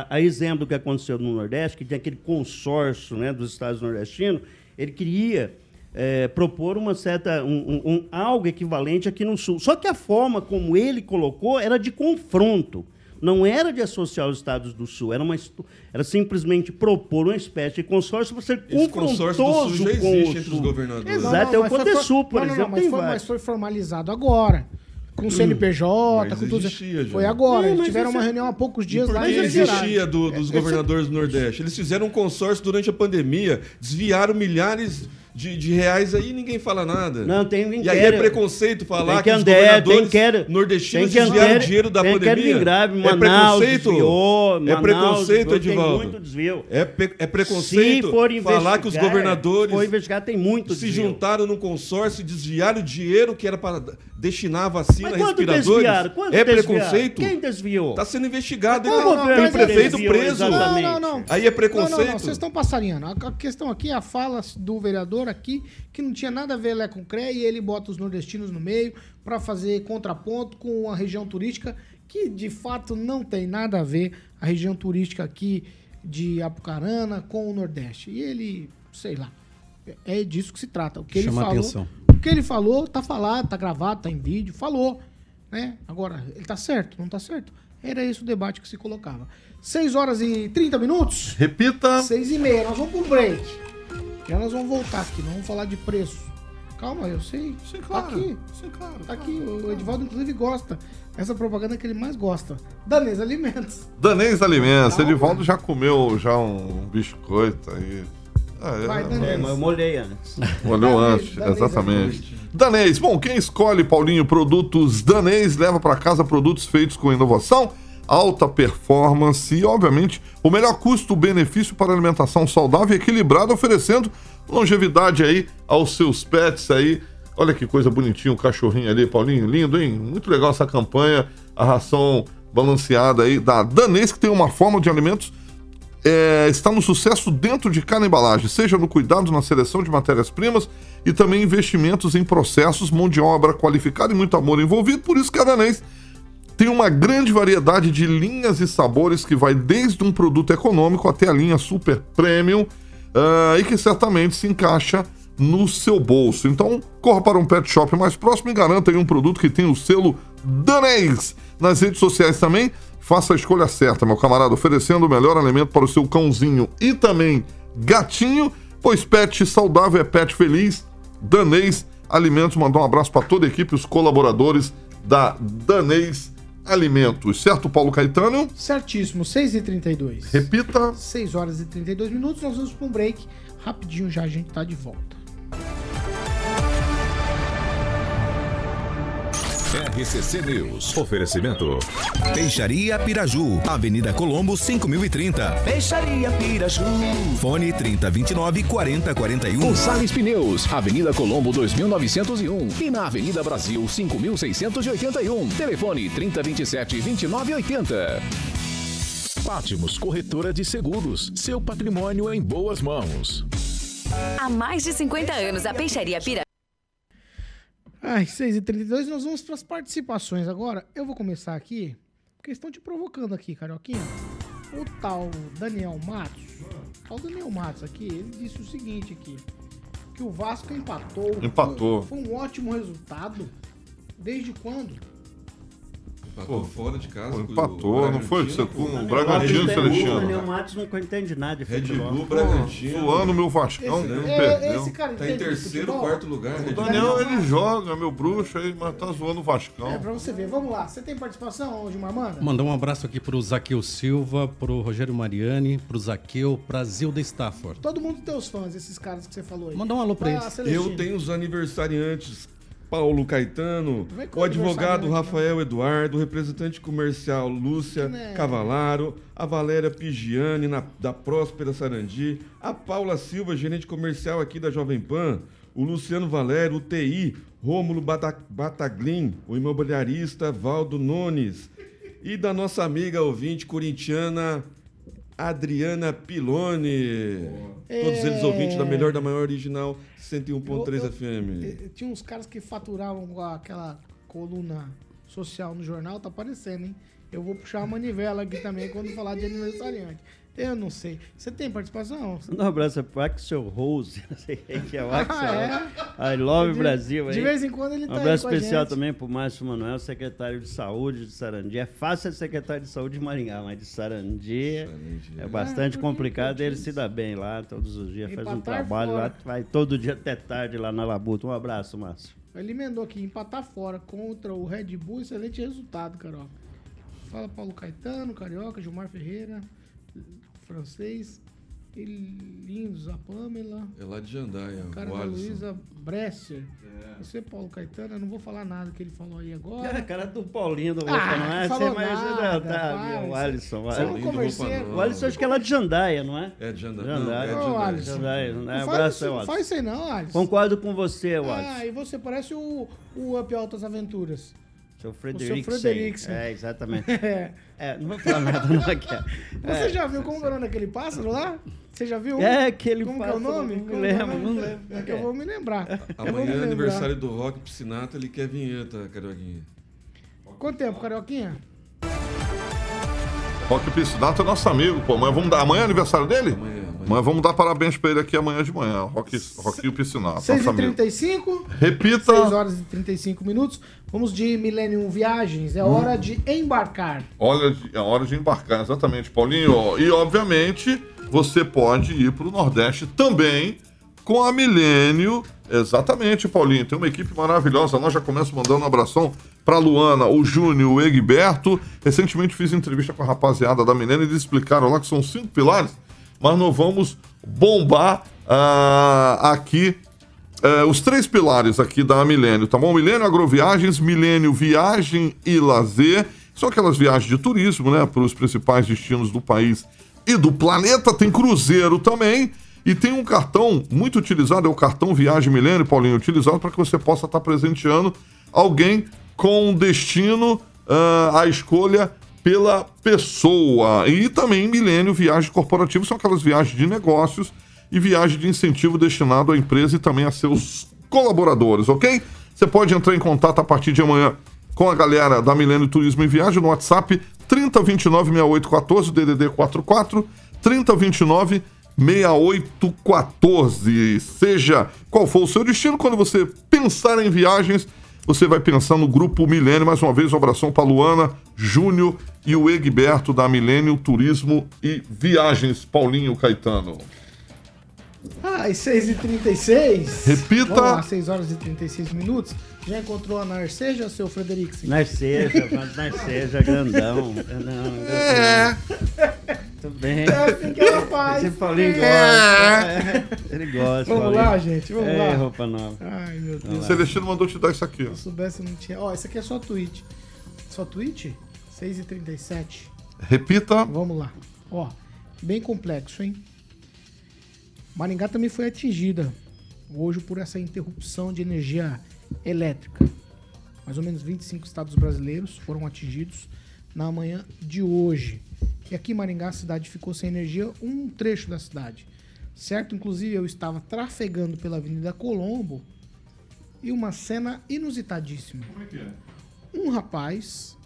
a exemplo do que aconteceu no Nordeste, que tem aquele consórcio né, dos estados nordestinos, ele queria é, propor uma certa, um, um- um- algo equivalente aqui no Sul. Só que a forma como ele colocou era de confronto. Não era de associar os estados do Sul, era, uma, era simplesmente propor uma espécie de consórcio para ser Esse consórcio do confrontoso Sul já com existe o entre os Sul. governadores. Exato, é o mas foi Podesul, for- por não, não, exemplo, mas tem foi, mas foi formalizado agora. Com o CNPJ, Mas com tudo. existia já. Foi agora. Não, Eles mas tiveram isso uma é- reunião há poucos dias lá e viraram. existia do- dos governadores do Nordeste? Eles fizeram um consórcio durante a pandemia, desviaram milhares de, de reais aí ninguém fala nada. Não, tem E aí é preconceito falar Tem que, que os andar, governadores nordestinos Tem que desviaram inquérito- dinheiro da tem pandemia. em grave, é Manaus preconceito? desviou, é Manaus preconceito, desviou, tem Edivaldo. muito desvio. É, pe- é preconceito falar que os investigar, governadores for investigar, tem muito se desvio. juntaram num consórcio e desviaram dinheiro que era para destinar a vacina, Mas quanto respiradores. desviaram? Quanto é desviaram? preconceito? Quem desviou? Está sendo investigado. Ele tá- governo tem que prefeito preso. exatamente? Não, não, não. Aí é Não, não, preconceito. não, vocês estão passarinhando. A a questão aqui é a fala do vereador aqui, que não tinha nada a ver lá com o CREA, e ele bota os nordestinos no meio para fazer contraponto com a região turística, que de fato não tem nada a ver a região turística aqui de Apucarana com o Nordeste. E ele, sei lá, é disso que se trata. O que ele Chama falou, atenção. O que ele falou, tá falado, tá gravado, tá em vídeo, falou. Né? Agora, ele tá certo? Não tá certo? Era esse o debate que se colocava. 6 horas e 30 minutos? Repita. Seis e meia, nós vamos pro break. Já nós vamos voltar aqui, nós vamos falar de preço. Calma, eu sei. Sim, Tá claro. aqui. Sim, claro. Tá aqui. O Edivaldo, inclusive, gosta. Essa propaganda que ele mais gosta. Danês Alimentos. Danês Alimentos. Calma. Edivaldo já comeu já um biscoito aí. Ah, é, Vai, Danês. É, mas eu molhei antes. Olhou Danês, antes, Danês exatamente. Danês, bom, quem escolhe, Paulinho, produtos Danês leva para casa produtos feitos com inovação, alta performance e, obviamente, o melhor custo-benefício para alimentação saudável e equilibrada, oferecendo longevidade aí aos seus pets aí. Olha que coisa bonitinha o cachorrinho ali, Paulinho, lindo, hein? Muito legal essa campanha, a ração balanceada aí da Danês, que tem uma forma de alimentos é, está no sucesso dentro de cada embalagem, seja no cuidado na seleção de matérias-primas e também investimentos em processos, mão de obra qualificada e muito amor envolvido. Por isso que a Danês tem uma grande variedade de linhas e sabores que vai desde um produto econômico até a linha super premium ah, e que certamente se encaixa no seu bolso. Então, corra para um pet shop mais próximo e garanta aí um produto que tem o selo Danês. Nas redes sociais também, faça a escolha certa, meu camarada, oferecendo o melhor alimento para o seu cãozinho e também gatinho, pois pet saudável é pet feliz. Danês Alimentos mandou um abraço para toda a equipe, os colaboradores da Danês Alimentos. Certo, Paulo Caetano? Certíssimo, 6h32. Repita. 6 horas e 32 minutos, nós vamos para um break. Rapidinho já a gente tá de volta. RCC News. Oferecimento. Peixaria Piraju, Avenida Colombo 5030. Peixaria Piraju. Fone 3029 4041. Gonçalves Pneus, Avenida Colombo 2901 e na Avenida Brasil 5681. Telefone 3027 2980. Pátimos Corretora de Seguros. Seu patrimônio em boas mãos. Há mais de 50 anos, a Peixaria Piraju. Ai, 6h32, nós vamos para as participações agora. Eu vou começar aqui, porque estão te provocando aqui, Carioquinha. O tal Daniel Matos, o tal Daniel Matos aqui, ele disse o seguinte aqui, que o Vasco empatou. Empatou. Foi, foi um ótimo resultado. Desde quando? Empatou fora de casa. Pô, o empatou, não foi? Bragantino, Você com pô. o Bragantino, Daniel Celestino. Matos não entende nada de Red futebol. Bull, Bragantino. Zoando meu Vascão, Esse- não é, esse cara Tá em terceiro, quarto lugar. Red O Bull. Daniel, ele joga, meu bruxo aí, mas tá zoando o Vascão. É, pra você ver. Vamos lá. Você tem participação, Gilmar Manda? Mandar um abraço aqui pro Zaqueu Silva, pro Rogério Mariani, pro Zaqueu, pra Zilda Stafford. Todo mundo tem os fãs, esses caras que você falou aí. Mandar um alô pra lá, eles. Celestino. Eu tenho os aniversariantes. Paulo Caetano, o advogado né? Rafael Eduardo, o representante comercial Lúcia Né? Cavalaro, a Valéria Pigiani, na- da Próspera Sarandi, a Paula Silva, gerente comercial aqui da Jovem Pan, o Luciano Valério, o TI, Rômulo Bata- Bataglin, o imobiliarista Valdo Nunes, e da nossa amiga ouvinte corintiana Adriana Pilone. Todos eles É. ouvintes da melhor, da maior original 101.3 Eu- eu- FM. Eh, Tinha uns caras que faturavam com aquela coluna social no jornal, tá aparecendo, hein? Eu vou puxar a manivela aqui também quando falar de aniversariante. Eu não sei. Você tem participação? Um abraço pro Axel Rose, não sei quem que é o Axel. Ah, I love De- Brasil. De aí. vez em quando ele Um tá aí abraço especial gente. também pro Márcio Manuel, secretário de saúde de Sarandi. É fácil ser secretário de saúde de Maringá, mas de Sarandi é bastante Ah, complicado. Ele se dá bem lá todos os dias, faz um Empatar trabalho fora. lá, vai todo dia até tarde lá na Labuta. Um abraço, Márcio. Ele emendou aqui, empatar fora contra o Red Bull, excelente resultado, Carol. Fala Paulo Caetano, Carioca, Gilmar Ferreira, francês, e lindos, a Pamela, É lá de Jandaia, cara o da. Luísa Bresser. Você, Paulo Caetano, eu não vou falar nada que ele falou aí agora. Cara, cara do Paulinho do Ah, Boca, não é? falou Você mais nada, tá, o isso- Alisson. o é Alisson. O Alisson acho que é lá de Jandaia, não é? É de Jandaia. Jandaia. Não, é de Jandaia. Alisson. Jandaia, né? Não faz, Abraço, isso, é, não Alisson. faz isso aí não, Alisson. Concordo com você, Alisson. Ah, e você parece o, o Up Altas Aventuras. Seu Frederiksen. Frederiksen. É, exatamente. É. É, não vou falar nada não aqui. Você já viu como é o nome daquele pássaro lá? Você já viu? É, aquele Como que é o pássaro, nome? não Como é o lembro, não lembro. É que eu vou me lembrar. Me Amanhã é aniversário do Rock Piscinato, ele quer vinheta, Carioquinha. Quanto tempo, Carioquinha? Rock Piscinato é nosso amigo, pô. Amanhã, vamos dar... amanhã é aniversário dele? Amanhã, Amanhã vamos dar parabéns pra ele aqui amanhã de manhã. Rock, Piscinato, nosso amigo. 6h35, Repita. 6 horas e 35 minutos. Vamos de Millennium Viagens. É hora de embarcar. Olha, é hora de embarcar, exatamente, Paulinho. E, obviamente, você pode ir para o Nordeste também com a Milênio. Exatamente, Paulinho. Tem uma equipe maravilhosa. Nós já começamos mandando um abração para Luana, o Júnior, o Egberto. Recentemente fiz entrevista com a rapaziada da Milênio e eles explicaram lá que são cinco pilares, mas nós vamos bombar ah, aqui é, os três pilares aqui da Milênio, tá bom? Milênio Agroviagens, Milênio Viagem e Lazer. São aquelas viagens de turismo, né? Para os principais destinos do país e do planeta. Tem cruzeiro também. E tem um cartão muito utilizado, é o cartão Viagem Milênio, Paulinho, utilizado para que você possa estar presenteando alguém com destino à escolha pela pessoa. E também Milênio Viagens Corporativas, são aquelas viagens de negócios e viagem de incentivo destinado à empresa e também a seus colaboradores, ok? Você pode entrar em contato a partir de amanhã com a galera da Milênio Turismo e Viagem no WhatsApp 3029 6814 DDD 44 3029 6814. Seja qual for o seu destino, quando você pensar em viagens, você vai pensar no Grupo Milênio. Mais uma vez, um abração para Luana, Júnior e o Egberto da Milênio Turismo e Viagens, Paulinho Caetano. Ah, às 6h36. Repita. Vamos lá, 6 horas e 36 minutos. Já encontrou a Narceja, seu Frederico? Narceja, Narceja, grandão. Não, É. Tudo bem. É assim que ela faz. Esse Paulinho gosta. é. Ele gosta. Vamos Paulinho. lá, gente, vamos é, lá. roupa nova. Ai, meu Deus. O Celestino mandou te dar isso aqui. Se eu soubesse, eu não tinha. Ó, esse aqui é só tweet. Só tweet? 6h37. Repita. Vamos lá. Ó, bem complexo, hein? Maringá também foi atingida hoje por essa interrupção de energia elétrica. Mais ou menos 25 estados brasileiros foram atingidos na manhã de hoje. E aqui em Maringá a cidade ficou sem energia, um trecho da cidade. Certo? Inclusive eu estava trafegando pela Avenida Colombo e uma cena inusitadíssima. Como é que é? Um rapaz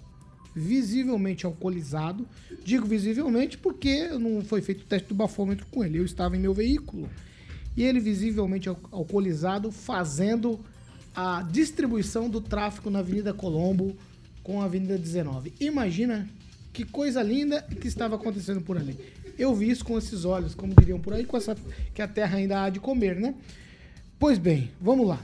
visivelmente alcoolizado. Digo visivelmente porque não foi feito o teste do bafômetro com ele. Eu estava em meu veículo e ele visivelmente al- alcoolizado fazendo a distribuição do tráfego na Avenida Colombo com a Avenida 19. Imagina que coisa linda que estava acontecendo por ali. Eu vi isso com esses olhos, como diriam por aí, com essa que a terra ainda há de comer, né? Pois bem, vamos lá.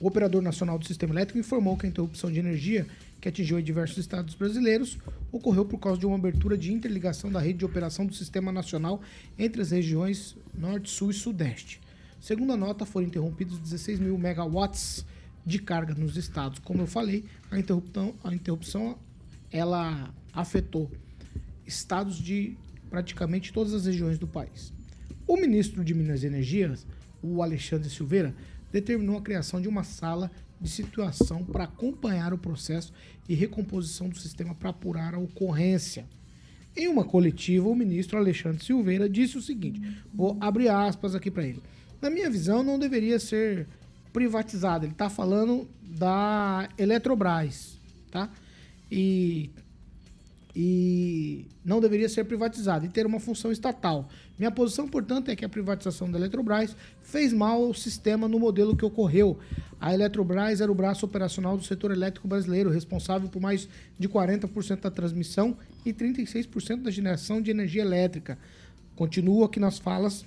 O Operador Nacional do Sistema Elétrico informou que a interrupção de energia que atingiu diversos estados brasileiros ocorreu por causa de uma abertura de interligação da rede de operação do Sistema Nacional entre as regiões Norte, Sul e Sudeste. Segundo a nota, foram interrompidos 16 mil megawatts de carga nos estados. Como eu falei, a interrupção, a interrupção ela afetou estados de praticamente todas as regiões do país. O ministro de Minas e Energia, o Alexandre Silveira, determinou a criação de uma sala de situação para acompanhar o processo e recomposição do sistema para apurar a ocorrência. Em uma coletiva, o ministro Alexandre Silveira disse o seguinte: vou abrir aspas aqui para ele. Na minha visão, não deveria ser privatizada. Ele está falando da Eletrobras, tá? E e não deveria ser privatizada e ter uma função estatal. Minha posição, portanto, é que a privatização da Eletrobras fez mal ao sistema no modelo que ocorreu. A Eletrobras era o braço operacional do setor elétrico brasileiro, responsável por mais de 40% da transmissão e 36% da geração de energia elétrica. Continuo aqui nas falas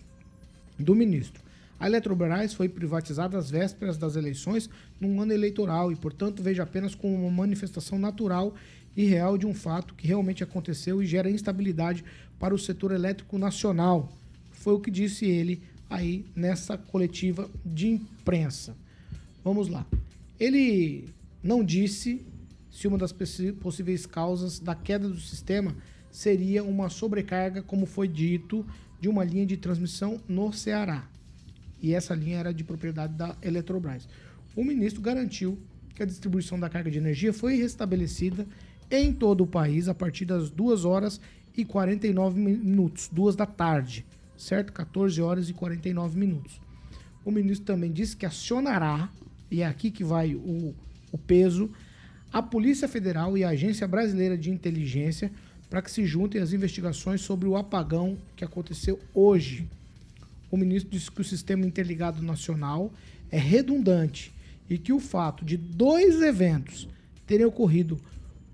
do ministro. A Eletrobras foi privatizada às vésperas das eleições num ano eleitoral e, portanto, vejo apenas como uma manifestação natural e real de um fato que realmente aconteceu e gera instabilidade para o setor elétrico nacional. Foi o que disse ele aí nessa coletiva de imprensa. Vamos lá. Ele não disse se uma das possíveis causas da queda do sistema seria uma sobrecarga, como foi dito, de uma linha de transmissão no Ceará. E essa linha era de propriedade da Eletrobras. O ministro garantiu que a distribuição da carga de energia foi restabelecida em todo o país a partir das 2 horas e 49 minutos, 2 da tarde, certo? 14 horas e 49 minutos. O ministro também disse que acionará, e é aqui que vai o, o peso, a Polícia Federal e a Agência Brasileira de Inteligência para que se juntem às investigações sobre o apagão que aconteceu hoje. O ministro disse que o sistema interligado nacional é redundante e que o fato de dois eventos terem ocorrido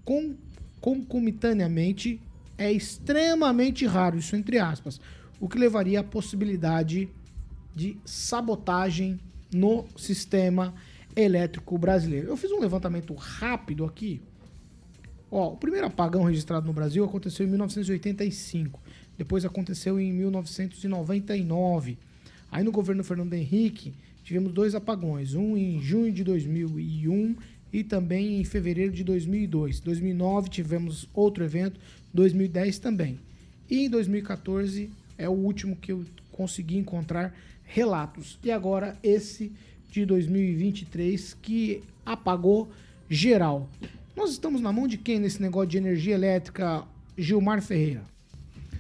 con- concomitantemente é extremamente raro, isso entre aspas, o que levaria à possibilidade de sabotagem no sistema elétrico brasileiro. Eu fiz um levantamento rápido aqui. Ó, o primeiro apagão registrado no Brasil aconteceu em 1985. Depois aconteceu em 1999. Aí no governo Fernando Henrique tivemos dois apagões, um em junho de 2001 e também em fevereiro de 2002. 2009 tivemos outro evento, 2010 também. E em 2014 é o último que eu consegui encontrar relatos. E agora esse de 2023 que apagou geral. Nós estamos na mão de quem nesse negócio de energia elétrica, Gilmar Ferreira?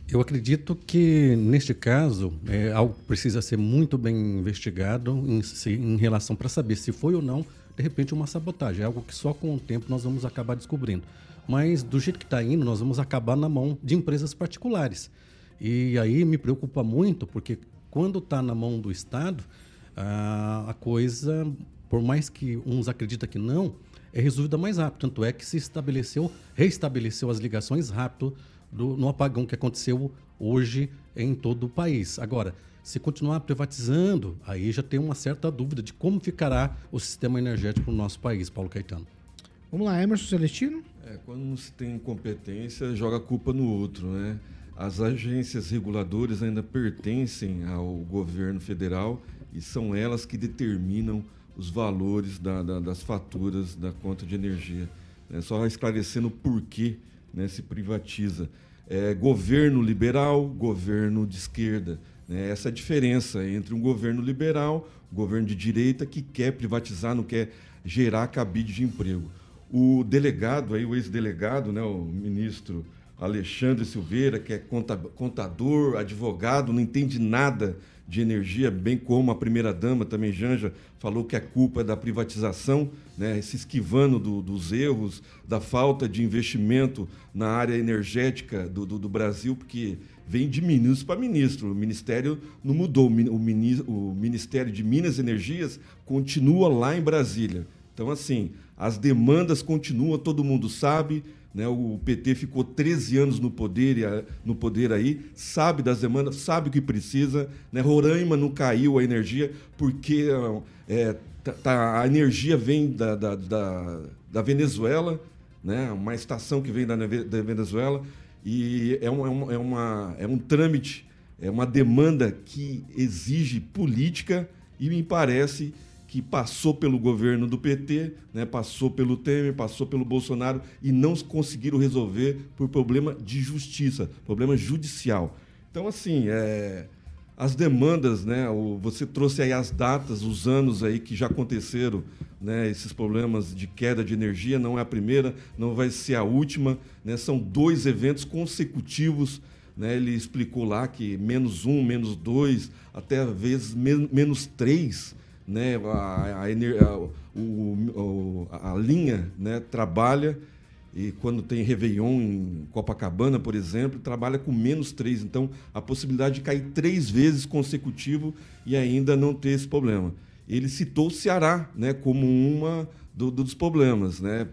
Eu acredito que, neste caso, é algo que precisa ser muito bem investigado em, em relação para saber se foi ou não, de repente, uma sabotagem. É algo que só com o tempo nós vamos acabar descobrindo. Mas, do jeito que está indo, nós vamos acabar na mão de empresas particulares. E aí me preocupa muito, porque quando está na mão do Estado, a, a coisa, por mais que uns acreditam que não, é resolvida mais rápido. Tanto é que se estabeleceu, restabeleceu as ligações rápido do, no apagão que aconteceu hoje em todo o país. Agora, se continuar privatizando, aí já tem uma certa dúvida de como ficará o sistema energético no nosso país, Paulo Caetano. Vamos lá, Emerson Celestino? É, quando não se tem competência, joga a culpa no outro, né? As agências reguladoras ainda pertencem ao governo federal e são elas que determinam os valores da, da, das faturas da conta de energia. É só esclarecendo por que né, se privatiza. É, governo liberal, governo de esquerda. Né? Essa é a diferença entre um governo liberal, governo de direita, que quer privatizar, não quer gerar cabide de emprego. O delegado, aí, o ex-delegado, né, o ministro Alexandre Silveira, que é contador, advogado, não entende nada de energia, bem como a primeira-dama também, Janja, falou que a culpa é da privatização, né, se esquivando do, dos erros, da falta de investimento na área energética do, do, do Brasil, porque vem de ministro para ministro. O ministério não mudou. O, Ministério de Minas e Energias continua lá em Brasília. Então, assim, as demandas continuam, todo mundo sabe né? O PT ficou 13 anos no poder, no poder aí, sabe das demandas, sabe o que precisa. Né? Roraima não caiu a energia porque é, tá, tá, a energia vem da, da, da, da, Venezuela, né? uma estação que vem da, da Venezuela, e é, um, é, é, uma, é um trâmite, é uma demanda que exige política e me parece que passou pelo governo do PT, né, passou pelo Temer, passou pelo Bolsonaro e não conseguiram resolver por problema de justiça, problema judicial. Então, assim, é, as demandas, né, você trouxe aí as datas, os anos aí que já aconteceram, né, esses problemas de queda de energia, não é a primeira, não vai ser a última, né, são dois eventos consecutivos né, ele explicou lá que menos um, menos dois, até às vezes menos três né, a, a, o, a linha né, trabalha e quando tem Réveillon em Copacabana, por exemplo, trabalha com menos três. Então, a possibilidade de cair três vezes consecutivo e ainda não ter esse problema. Ele citou o Ceará né, como uma do, dos problemas. Né?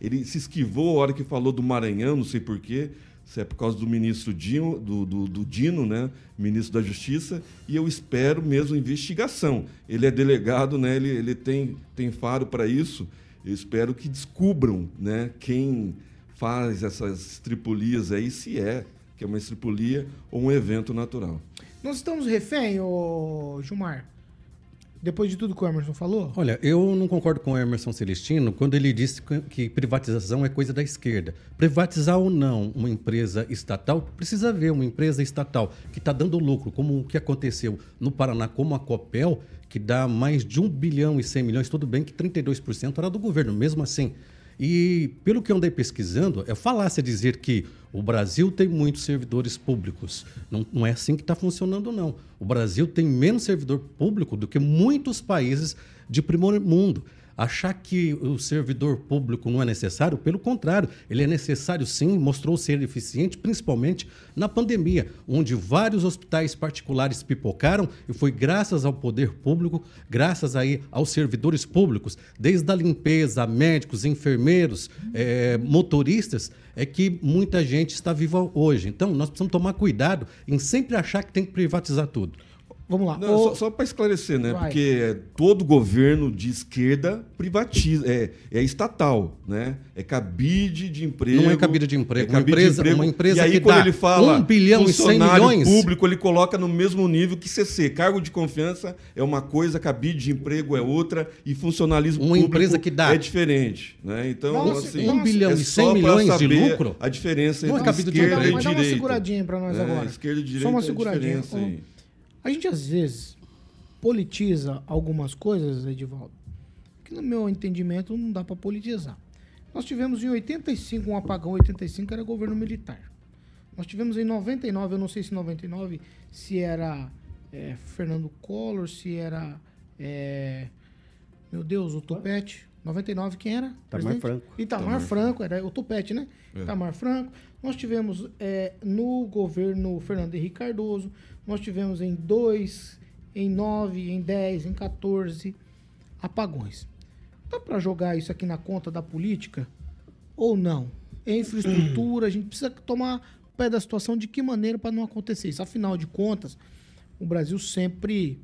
Ele se esquivou a hora que falou do Maranhão, não sei porquê, se é por causa do ministro Dino, do, do, do, Dino, né, ministro da Justiça, e eu espero mesmo investigação. Ele é delegado, né, ele, ele tem, tem faro para isso. Eu espero que descubram né, quem faz essas estripulias aí, se é que é uma estripulia ou um evento natural. Nós estamos refém, ô Gilmar, depois de tudo que o Emerson falou? Olha, eu não concordo com o Emerson Celestino quando ele disse que privatização é coisa da esquerda. Privatizar ou não uma empresa estatal, precisa ver uma empresa estatal que está dando lucro, como o que aconteceu no Paraná, como a Copel, que dá mais de 1 bilhão e 100 milhões, tudo bem que 32% era do governo, mesmo assim. E pelo que eu andei pesquisando, é falácia dizer que o Brasil tem muitos servidores públicos. Não, não é assim que está funcionando, não. O Brasil tem menos servidor público do que muitos países de primeiro mundo achar que o servidor público não é necessário, pelo contrário, ele é necessário sim, mostrou ser eficiente, principalmente na pandemia, onde vários hospitais particulares pipocaram e foi graças ao poder público, graças aí aos servidores públicos, desde a limpeza, médicos, enfermeiros, é, motoristas, é que muita gente está viva hoje. Então, nós precisamos tomar cuidado em sempre achar que tem que privatizar tudo. Vamos lá. Não, o... Só, só para esclarecer, né? Vai. Porque todo governo de esquerda privatiza, é, é estatal, né? É cabide de emprego. Não é cabide de emprego. É uma empresa, emprego. uma empresa e aí, que quando dá ele fala um bilhão e 100 milhões... público, ele coloca no mesmo nível que CC. Cargo de confiança é uma coisa, cabide de emprego é outra e funcionalismo uma público empresa que dá é diferente, né? Então, nossa, assim, um bilhão é e 100 milhões de lucro. A diferença não entre é esquerda de e direita. Dá uma seguradinha para nós é, agora. Esquerda e direita. Só uma é seguradinha. aí. A gente às vezes politiza algumas coisas, Edivaldo, que no meu entendimento não dá para politizar. Nós tivemos em 85 um apagão, 85 era governo militar. Nós tivemos em 99, eu não sei se 99 se era é, Fernando Collor, se era é, meu Deus, o Topete, 99 quem era? Itamar Presidente? Franco. Itamar Itamar Franco, era o Tupete, né? É. Itamar Franco. Nós tivemos é, no governo Fernando Henrique Cardoso, nós tivemos em 2, em 9, em 10, em 14 apagões. Dá para jogar isso aqui na conta da política ou não? É infraestrutura, a gente precisa tomar pé da situação de que maneira para não acontecer isso. Afinal de contas, o Brasil sempre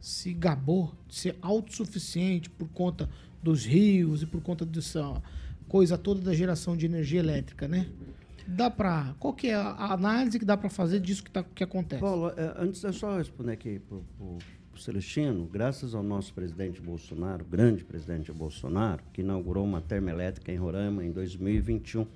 se gabou de ser autossuficiente por conta dos rios e por conta dessa coisa toda da geração de energia elétrica, né? Dá para qual que é a análise que dá para fazer disso que, tá, que acontece? Paulo, é, antes eu só responder aqui para o Celestino, graças ao nosso presidente Bolsonaro, grande presidente Bolsonaro, que inaugurou uma termoelétrica em Roraima em 2021.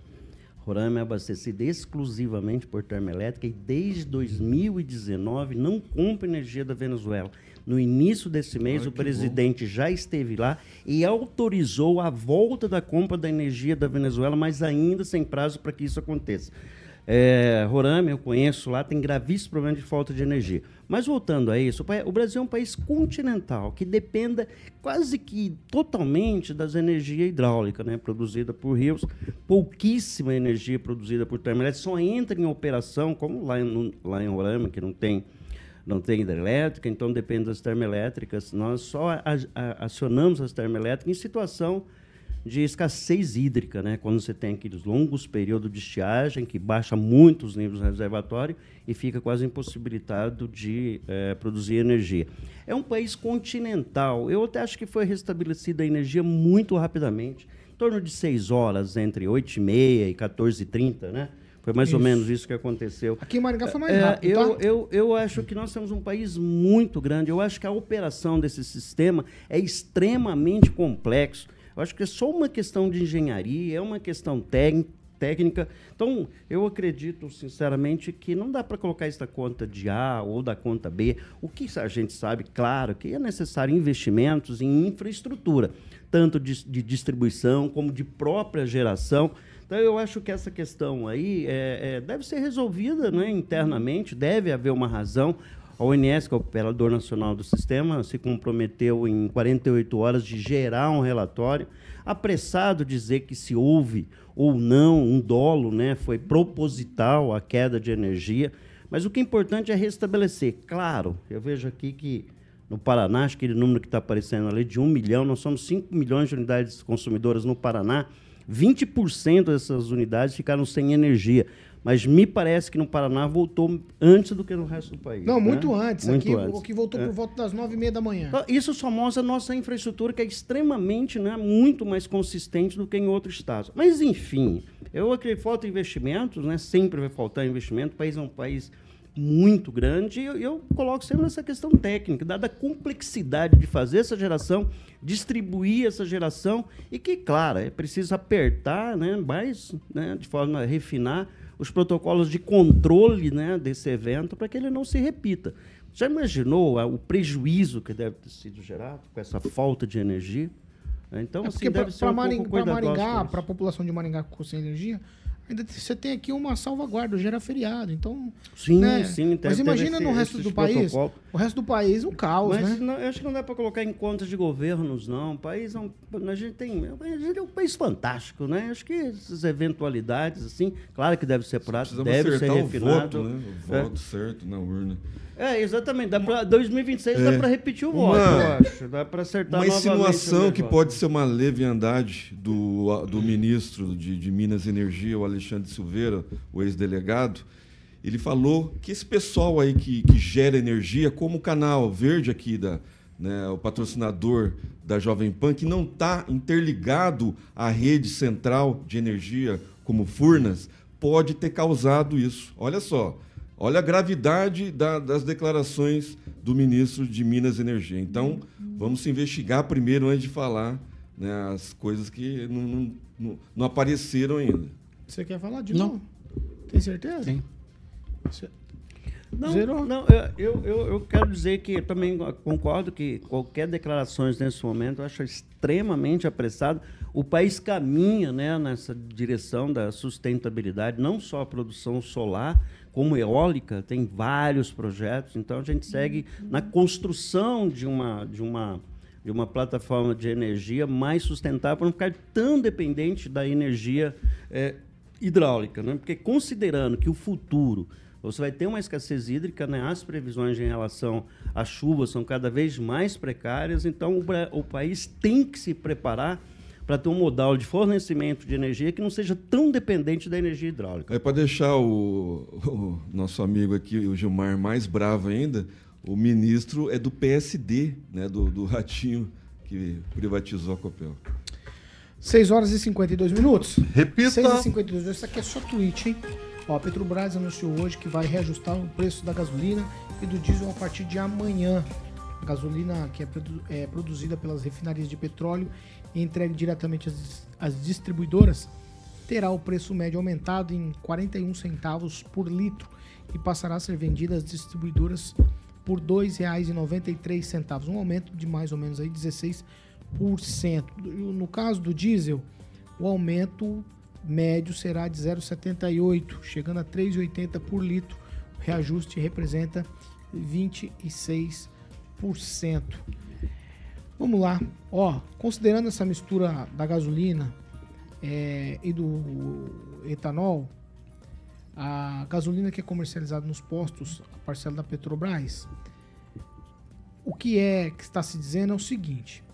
Roraima é abastecida exclusivamente por termoelétrica e desde 2019 não compra energia da Venezuela. No início desse mês, Ai, o que bom. presidente já esteve lá e autorizou a volta da compra da energia da Venezuela, mas ainda sem prazo para que isso aconteça. É, Roraima, eu conheço lá, tem gravíssimo problema de falta de energia. Mas voltando a isso, o Brasil é um país continental que dependa quase que totalmente das energias hidráulicas, né, produzida por rios. Pouquíssima energia produzida por termoelétricas só entra em operação, como lá em, lá em Roraima, que não tem não tem hidrelétrica, então depende das termoelétricas. Nós só acionamos as termoelétricas em situação de escassez hídrica, né? quando você tem aqueles longos períodos de estiagem que baixa muito os níveis do reservatório e fica quase impossibilitado de eh, produzir energia. É um país continental. Eu até acho que foi restabelecida a energia muito rapidamente, em torno de 6 horas, entre 8 e meia e 14 e 30, né? Foi mais ou Isso. menos isso que aconteceu. Aqui em Maringá foi mais É, rápido, eu, tá? eu, eu acho que nós temos um país muito grande. Eu acho que a operação desse sistema é extremamente complexo. Eu acho que é só uma questão de engenharia, é uma questão técnica. Então, eu acredito, sinceramente, que não dá para colocar isso da conta de A ou da conta B. O que a gente sabe, claro, que é necessário investimentos em infraestrutura, tanto de, de distribuição como de própria geração. Então, eu acho que essa questão aí é, é, deve ser resolvida né, internamente, deve haver uma razão. A ONS, que é o Operador Nacional do Sistema, se comprometeu em 48 horas de gerar um relatório. Apressado dizer que se houve ou não um dolo, né, foi proposital a queda de energia. Mas o que é importante é restabelecer. Claro, eu vejo aqui que no Paraná, acho que aquele número que está aparecendo ali de 1 milhão, nós somos 5 milhões de unidades consumidoras no Paraná. 20% dessas unidades ficaram sem energia. Mas me parece que no Paraná voltou antes do que no resto do país. Não, né? muito antes. Muito aqui, antes. o que voltou É. por volta das nove e meia da manhã. Então, Isso só mostra a nossa infraestrutura, que é extremamente, né, muito mais consistente do que em outros estados. Mas, enfim, eu acredito que falta investimentos, né, sempre vai faltar investimento. O país é um país muito grande e eu, eu coloco sempre nessa questão técnica, dada a complexidade de fazer essa geração, distribuir essa geração e que, claro, é preciso apertar né, mais, né, de forma a refinar os protocolos de controle né, desse evento para que ele não se repita. Já imaginou ah, o prejuízo que deve ter sido gerado com essa falta de energia? Então, É assim, deve ser para um com Maringá, para a população de Maringá com sem energia, ainda você tem aqui uma salvaguarda, gera feriado. Então, Sim, né? sim. deve Mas imagina esse- no resto do país, o resto do país um caos, Mas né? não, eu acho que não dá para colocar em contas de governos, não. O país é um, a gente tem, a gente é um país fantástico, né? Acho que essas eventualidades, assim, claro que deve ser Precisamos deve ser acertar o refinado. voto, né? O É. voto certo na urna. É, exatamente. Dá pra, 2026 dá É. para repetir o Uma- voto, eu acho. Dá para acertar Uma insinuação que pode ser uma leviandade do, do ministro de, de Minas e Energia, o Alexandre Silveira, o ex-delegado. Ele falou que esse pessoal aí que, que gera energia, como o canal verde aqui, da, né, o patrocinador da Jovem Pan, que não está interligado à rede central de energia, como Furnas, pode ter causado isso. Olha só. Olha a gravidade da- das declarações do ministro de Minas e Energia. Então, vamos se investigar primeiro antes de falar né, as coisas que não, não- não- não apareceram ainda. Você quer falar de Não. novo? Tem certeza? Sim. Você- Não, Zerou? não eu, eu, eu quero dizer que eu também concordo que qualquer declarações nesse momento eu acho extremamente apressado. O país caminha né, nessa direção da sustentabilidade, não só a produção solar, como eólica, tem vários projetos. Então a gente segue na construção de uma, de uma de uma plataforma de energia mais sustentável para não ficar tão dependente da energia é, hidráulica. Né? Porque considerando que o futuro você vai ter uma escassez hídrica, né? as previsões em relação às chuvas são cada vez mais precárias, então o, o país tem que se preparar para ter um modal de fornecimento de energia que não seja tão dependente da energia hidráulica. É para deixar o, o, nosso amigo aqui, o Gilmar, mais bravo ainda, o ministro é do PSD, né, do, do Ratinho, que privatizou a Copel. 6 horas e 52 minutos. Repita. 6 e 52. Isso aqui é só tweet, hein? Ó, a Petrobras anunciou hoje que vai reajustar o preço da gasolina e do diesel a partir de amanhã. Gasolina que é, produ é produzida pelas refinarias de petróleo e entregue diretamente às, às distribuidoras terá o preço médio aumentado em 41 centavos por litro e passará a ser vendida às distribuidoras por R$ 2,93, um aumento de mais ou menos aí 16%. No caso do diesel, o aumento médio será de 0,78, chegando a 3,80 por litro. O reajuste representa 26%. Vamos lá. Ó, considerando essa mistura da gasolina é, e do etanol, a gasolina que é comercializada nos postos, a parcela da Petrobras, o que é que está se dizendo é o seguinte,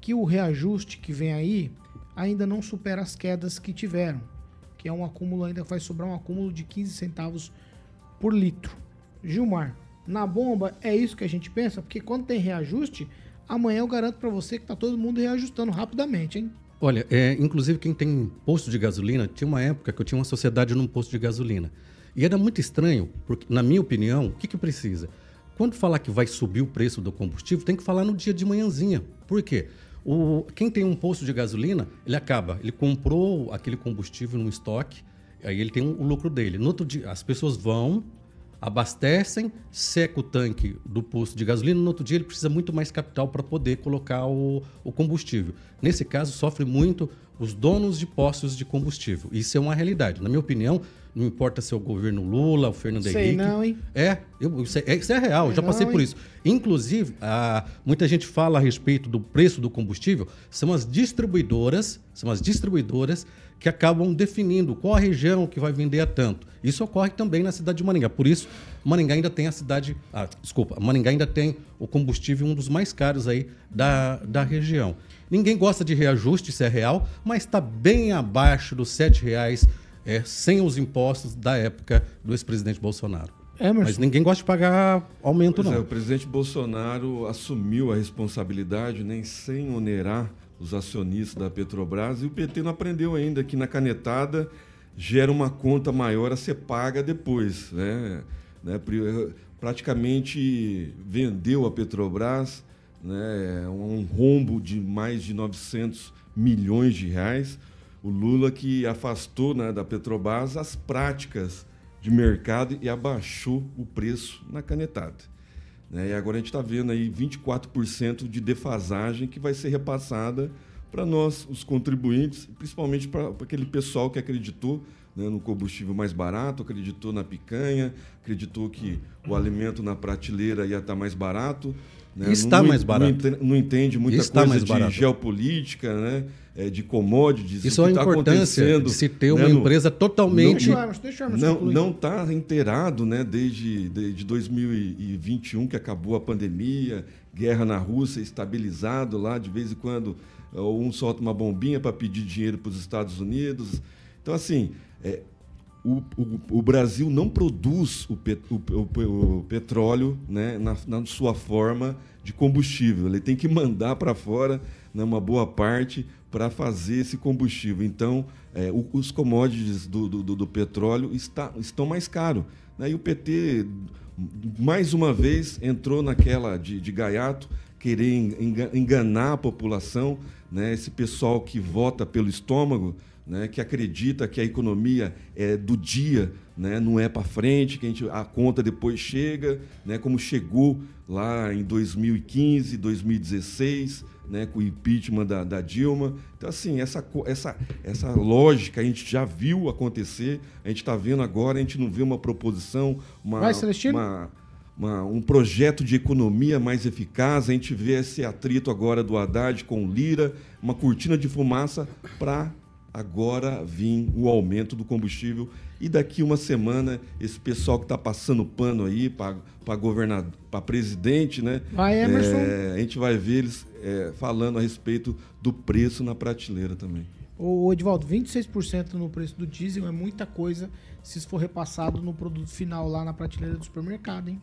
que o reajuste que vem aí ainda não supera as quedas que tiveram, que é um acúmulo, ainda vai sobrar um acúmulo de 15 centavos por litro. Gilmar, na bomba é isso que a gente pensa, porque quando tem reajuste, amanhã eu garanto para você que tá todo mundo reajustando rapidamente, hein? Olha, é, inclusive quem tem posto de gasolina, tinha uma época que eu tinha uma sociedade num posto de gasolina. E era muito estranho, porque, na minha opinião, o que, que precisa? Quando falar que vai subir o preço do combustível, tem que falar no dia de manhãzinha. Por quê? O, quem tem um posto de gasolina, ele acaba, ele comprou aquele combustível no estoque, aí ele tem o um, lucro dele. No outro dia, as pessoas vão, abastecem, seca o tanque do posto de gasolina, no outro dia ele precisa muito mais capital para poder colocar o, o, combustível. Nesse caso, sofre muito os donos de postos de combustível. Isso é uma realidade. Na minha opinião, não importa se é o governo Lula, o Fernando Sei Henrique. não, hein? É, eu, isso, é isso é real, eu já passei não, por hein? isso. Inclusive, a, muita gente fala a respeito do preço do combustível, são as distribuidoras, são as distribuidoras que acabam definindo qual a região que vai vender a tanto. Isso ocorre também na cidade de Maringá. Por isso, Maringá ainda tem a cidade. Ah, desculpa, Maringá ainda tem o combustível um dos mais caros aí da, da região. Ninguém gosta de reajuste, isso é real, mas está bem abaixo dos R$ 7,00 é, sem os impostos da época do ex-presidente Bolsonaro. Emerson. Mas ninguém gosta de pagar aumento, Pois é, não. o presidente Bolsonaro assumiu a responsabilidade nem sem onerar os acionistas da Petrobras e o PT não aprendeu ainda que na canetada gera uma conta maior a ser paga depois. Né? Né? Pri- Praticamente vendeu a Petrobras né? um rombo de mais de 900 milhões de reais. O Lula que afastou né, da Petrobras as práticas de mercado e abaixou o preço na canetada. Né? E agora a gente está vendo aí 24% de defasagem que vai ser repassada para nós, os contribuintes, principalmente para aquele pessoal que acreditou né, no combustível mais barato, acreditou na picanha, acreditou que o alimento na prateleira ia estar mais barato. né? Está Não- mais não barato. Não entende muita Está coisa mais de barato. geopolítica, né? É, de commodities. Isso o é que a tá importância acontecendo, de se ter uma né, no- empresa totalmente. Deixa o Emerson, deixa Emerson não não está inteirado né, desde, desde 2021, que acabou a pandemia, guerra na Rússia, estabilizado lá, de vez em quando eh, um solta uma bombinha para pedir dinheiro para os Estados Unidos. Então, assim, é, o, o- o Brasil não produz o, pet- o- o- o petróleo né, na, na sua forma de combustível. Ele tem que mandar para fora né, uma boa parte para fazer esse combustível. Então, é, o- os commodities do, do- do- petróleo está- estão mais caros. né? E o PT, mais uma vez, entrou naquela de, de gaiato, querer enga- enganar a população, né? esse pessoal que vota pelo estômago, né, que acredita que a economia é do dia, né, não é para frente, que a, gente, a conta depois chega, né, como chegou lá em 2015, 2016, né, com o impeachment da, da Dilma. Então, assim, essa, essa, essa lógica a gente já viu acontecer, a gente está vendo agora, a gente não vê uma proposição, uma, Vai, uma, uma- um projeto de economia mais eficaz. A gente vê esse atrito agora do Haddad com o Lira, uma cortina de fumaça para agora vir o aumento do combustível. E daqui uma semana, esse pessoal que está passando pano aí para governador, para presidente, né? Vai, Emerson. É, a gente vai ver eles é, falando a respeito do preço na prateleira também. Ô, Edvaldo, 26% no preço do diesel é muita coisa se isso for repassado no produto final lá na prateleira do supermercado, hein?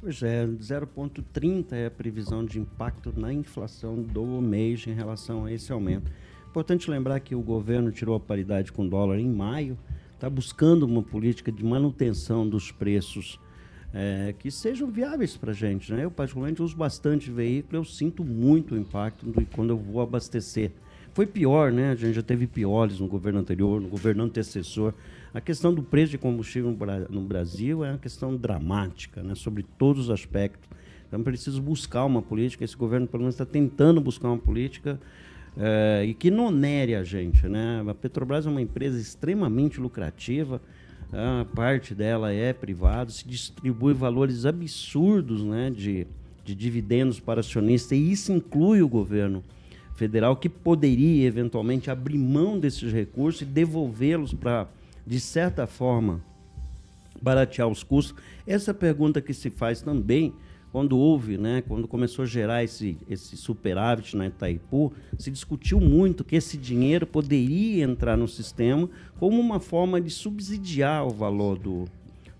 Pois é, 0,30 é a previsão de impacto na inflação do mês em relação a esse aumento. Importante lembrar que o governo tirou a paridade com o dólar em maio, está buscando uma política de manutenção dos preços eh, que sejam viáveis para a gente. Né? Eu, particularmente, uso bastante veículo, eu sinto muito o impacto do, quando eu vou abastecer. Foi pior, né? A gente já teve piores no governo anterior, no governo antecessor. A questão do preço de combustível no Brasil é uma questão dramática, né? Sobre todos os aspectos. Então, preciso buscar uma política. Esse governo, pelo menos, está tentando buscar uma política eh, e que não onere a gente, né? A Petrobras é uma empresa extremamente lucrativa. A parte dela é privada, se distribui valores absurdos, né? De, de dividendos para acionistas e isso inclui o governo federal que poderia eventualmente abrir mão desses recursos e devolvê-los para, de certa forma, baratear os custos. Essa é pergunta que se faz também quando houve, né, quando começou a gerar esse, esse superávit na Itaipu, se discutiu muito que esse dinheiro poderia entrar no sistema como uma forma de subsidiar o valor do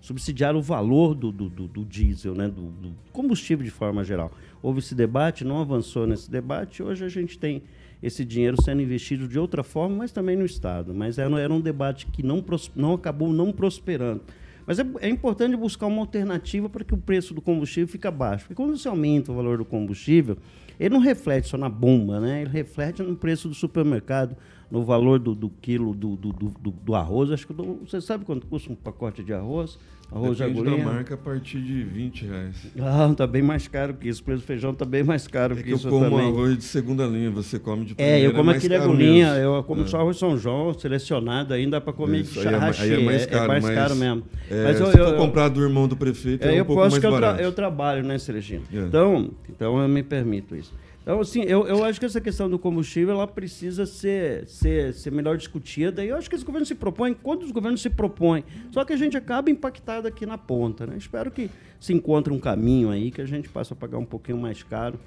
subsidiar o valor do, do, do- do diesel, né, do, do combustível de forma geral. Houve esse debate, não avançou nesse debate. Hoje a gente tem esse dinheiro sendo investido de outra forma, mas também no Estado. Mas era, era um debate que não, não acabou não prosperando. Mas é, é importante buscar uma alternativa para que o preço do combustível fique baixo. Porque quando você aumenta o valor do combustível, ele não reflete só na bomba, né? ele reflete no preço do supermercado, no valor do, do quilo do, do, do- do- arroz. Acho que você sabe quanto custa um pacote de arroz? Arroz de Depende da agulhinha? marca a partir de 20 reais. Ah, tá bem mais caro que isso. O preço do feijão tá bem mais caro É que, eu isso como também. arroz de segunda linha, você come de É, primeira. eu como agulhinha, mesmo. eu como É. só arroz São João, selecionado ainda para comer Isso, de aí é aí é mais caro, mais mas, caro mesmo. é, Mas eu, se eu, for comprar do irmão do prefeito, é, é, um eu pouco posso mais que eu, tra- eu trabalho, né, Celestino? É. Então, então eu me permito isso. Então, assim, eu, eu acho que essa questão do combustível ela precisa ser, ser, ser melhor discutida. E eu acho que esse governo se propõe, quando os governos se propõem, só que a gente acaba impactado aqui na ponta. Né? Espero que se encontre um caminho aí que a gente possa pagar um pouquinho mais caro.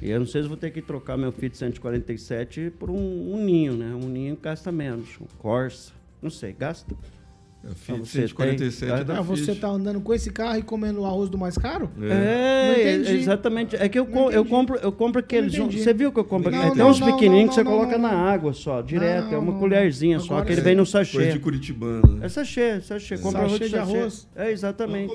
E eu não sei se vou ter que trocar meu Fiat 147 por um, um ninho, né? Um ninho gasta menos. Um Corsa, não sei, gasta. A Fiat Ah, você 147 é tem? da Ah, você Fiat. tá andando com esse carro e comendo o arroz do mais caro? É, Não entendi. exatamente. É que eu, com- eu compro, eu compro aqueles. Você viu que eu compro? Não, é, tem não, uns não, pequenininhos que você não, coloca não, na água só, direto. é uma não, colherzinha não. só, Agora que ele vem no Coisa sachê. de Curitibano. né? É sachê, sachê. Compra Sachê arroz de arroz. É, exatamente.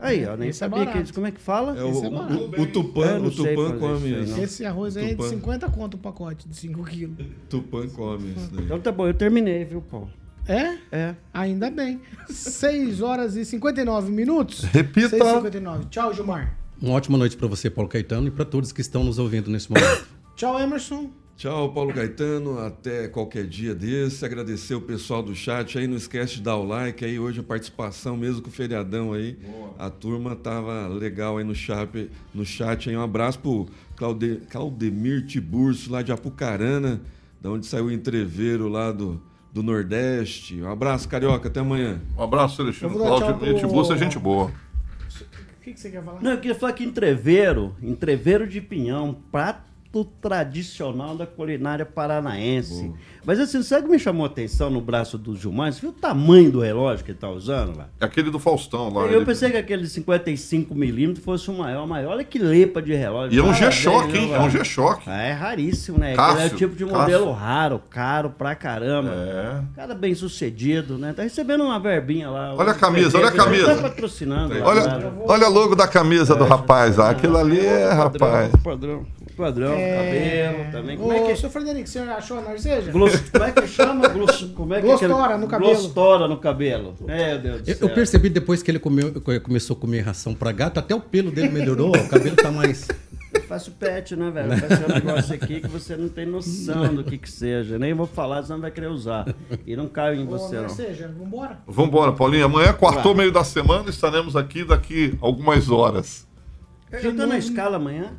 Aí, ó, nem Esse é sabia que barato. eles. Como é que fala? É o, Esse é o- barato. o, Tupã, Tupã come isso. Esse arroz aí é de Tupã. 50 conto o pacote, de 5 quilos. Tupã come isso daí. Então tá bom, eu terminei, viu, Paulo? É? É. Ainda bem. 6 horas e 59 minutos. Repita. 6 e 59. Tchau, Gilmar. Uma ótima noite para você, Paulo Caetano, e para todos que estão nos ouvindo nesse momento. Tchau, Emerson. Tchau, Paulo Caetano. Até qualquer dia desse. Agradecer o pessoal do chat aí. Não esquece de dar o like aí. Hoje a participação, mesmo com o feriadão aí. A turma tava legal aí no chat. No chat aí. Um abraço pro Claude, Claudemir Tiburcio, lá de Apucarana, da onde saiu o entreveiro lá do, do Nordeste. Um abraço, Carioca. Até amanhã. Um abraço, Celestino. Cláudio pro- Mitibus é gente boa. O que, que você quer falar? Não, eu queria falar que entreveiro, entreveiro de pinhão, prato tradicional da culinária paranaense. Mas assim, sabe o que me chamou a atenção no braço do Gilmar? Você viu o tamanho do relógio que ele tá usando lá? É aquele do Faustão lá. Eu ele- pensei que aquele de 55 milímetros fosse o maior, mas olha que lepa de relógio. E é um G-Shock, hein? É um? G-Shock. Ah, é raríssimo, né? Cássio, Aquele é o tipo de Cássio. modelo raro, caro pra caramba. É. Cara bem sucedido, né? Tá recebendo uma verbinha lá. Olha a camisa, olha a camisa. Tá patrocinando. lá, Olha, cara. olha logo da camisa do rapaz. Ah, aquilo ali é, Padrão, rapaz. Padrão, padrão, cabelo também. Como Ô, é que seu Frederico, você achou a narceja? Gloss- como é que chama? Gloss, como é que Glostora aquele- no cabelo. Glostora no cabelo. Meu Deus do Eu, céu. eu percebi depois que ele comeu- começou a comer ração para gato, até o pelo dele melhorou, o cabelo tá mais. faço pet, né, velho? Eu faço um negócio aqui que você não tem noção do que que seja. Nem vou falar, senão vai querer usar. E não caio em você, Ou não. seja, vambora. Vambora, Paulinho. Amanhã, quartou Vai. meio da semana, estaremos aqui daqui algumas horas. Eu tô na escala amanhã.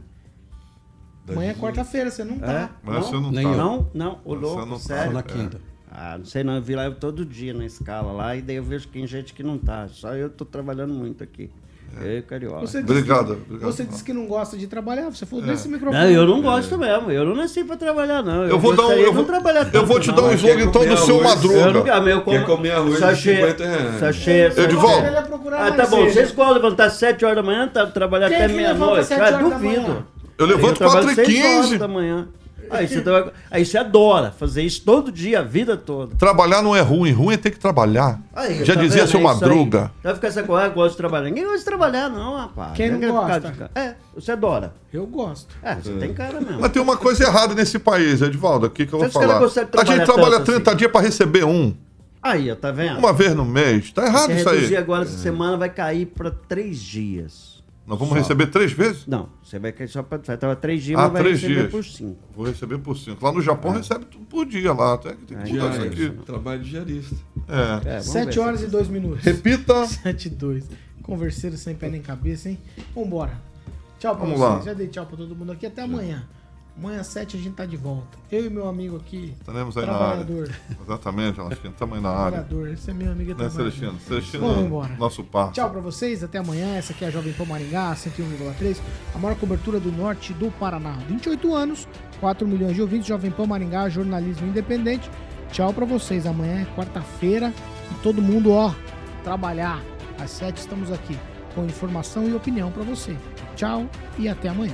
Amanhã é quarta-feira, você não É? tá. Mas você não Nem tá. eu. Não, não, o louco, não tá. sério. Só na quinta. Ah, não sei não, eu vi lá todo dia na escala lá e daí eu vejo que tem gente que não tá. Só eu tô trabalhando muito aqui. Eu e o Carioca. Você Obrigado, que- obrigado. Você disse que não gosta de trabalhar, você falou desse microfone. Não, eu não gosto mesmo. Eu não nasci pra trabalhar, não. Eu vou dar um. Eu de vou, não trabalhar eu vou te não. dar um slogan então do seu arroz? Eu não Madruga. quero, eu como Quer comer arroz de sachê, 50 reais. Sachê, sachê. Edivaldo. Ele ia procurar Ah, tá bom. Vocês podem levantar 7 horas da manhã, tá, trabalhar Quem até levanta meia-noite? 7 Ah, duvido. Eu levanto trabalho 4 e 6 horas 15. da manhã. Aí você, trabalha- aí você adora fazer isso todo dia, a vida toda. Trabalhar não é ruim, ruim é ter que trabalhar. Aí, Já tá dizia vendo? seu É. Madruga. Vai ficar essa coisa, ah, gosto de trabalhar. Ninguém gosta de trabalhar, não, rapaz. Quem não ficar gosta? de ca- É, você adora. Eu gosto. É, você tem cara mesmo. Mas tem uma coisa errada nesse país, Edvaldo, aqui que eu vou Os caras falar. A gente trabalha tanto 30 assim. dias pra receber um. Aí, ó, tá vendo? Uma vez no mês. Tá errado isso reduzir aí. agora essa semana, vai cair pra três dias. Nós vamos receber três vezes? Não, você vai cair só. Vai estar três dias, Ah, mas vai três receber dias. por cinco. Vou receber por cinco. Lá no Japão recebe tudo por dia lá. Até que tem que mudar isso aqui. Trabalho de diarista. É. É, vamos 7 ver. horas e 2 minutos. Repita. 7 e 2. Converseiro sem pé nem cabeça, hein? Vambora. Tchau pra Vamos vocês. lá. Já dei tchau pra todo mundo aqui. Até amanhã. Amanhã às 7 a gente tá de volta. Eu e meu amigo aqui. Estaremos aí na área. Exatamente, Celestino. Estamos aí na área. Trabalhador. Esse é meu amigo Né, trabalhador. Celestino? Celestino, Vamos embora. nosso par. Tchau pra vocês, até amanhã. Essa aqui é a Jovem Pan Maringá, 101,3, a maior cobertura do norte do Paraná. 28 anos, 4 milhões de ouvintes, Jovem Pan Maringá, jornalismo independente. Tchau pra vocês. Amanhã é quarta-feira e todo mundo, ó, trabalhar. Às 7 estamos aqui com informação e opinião pra você. Tchau e até amanhã.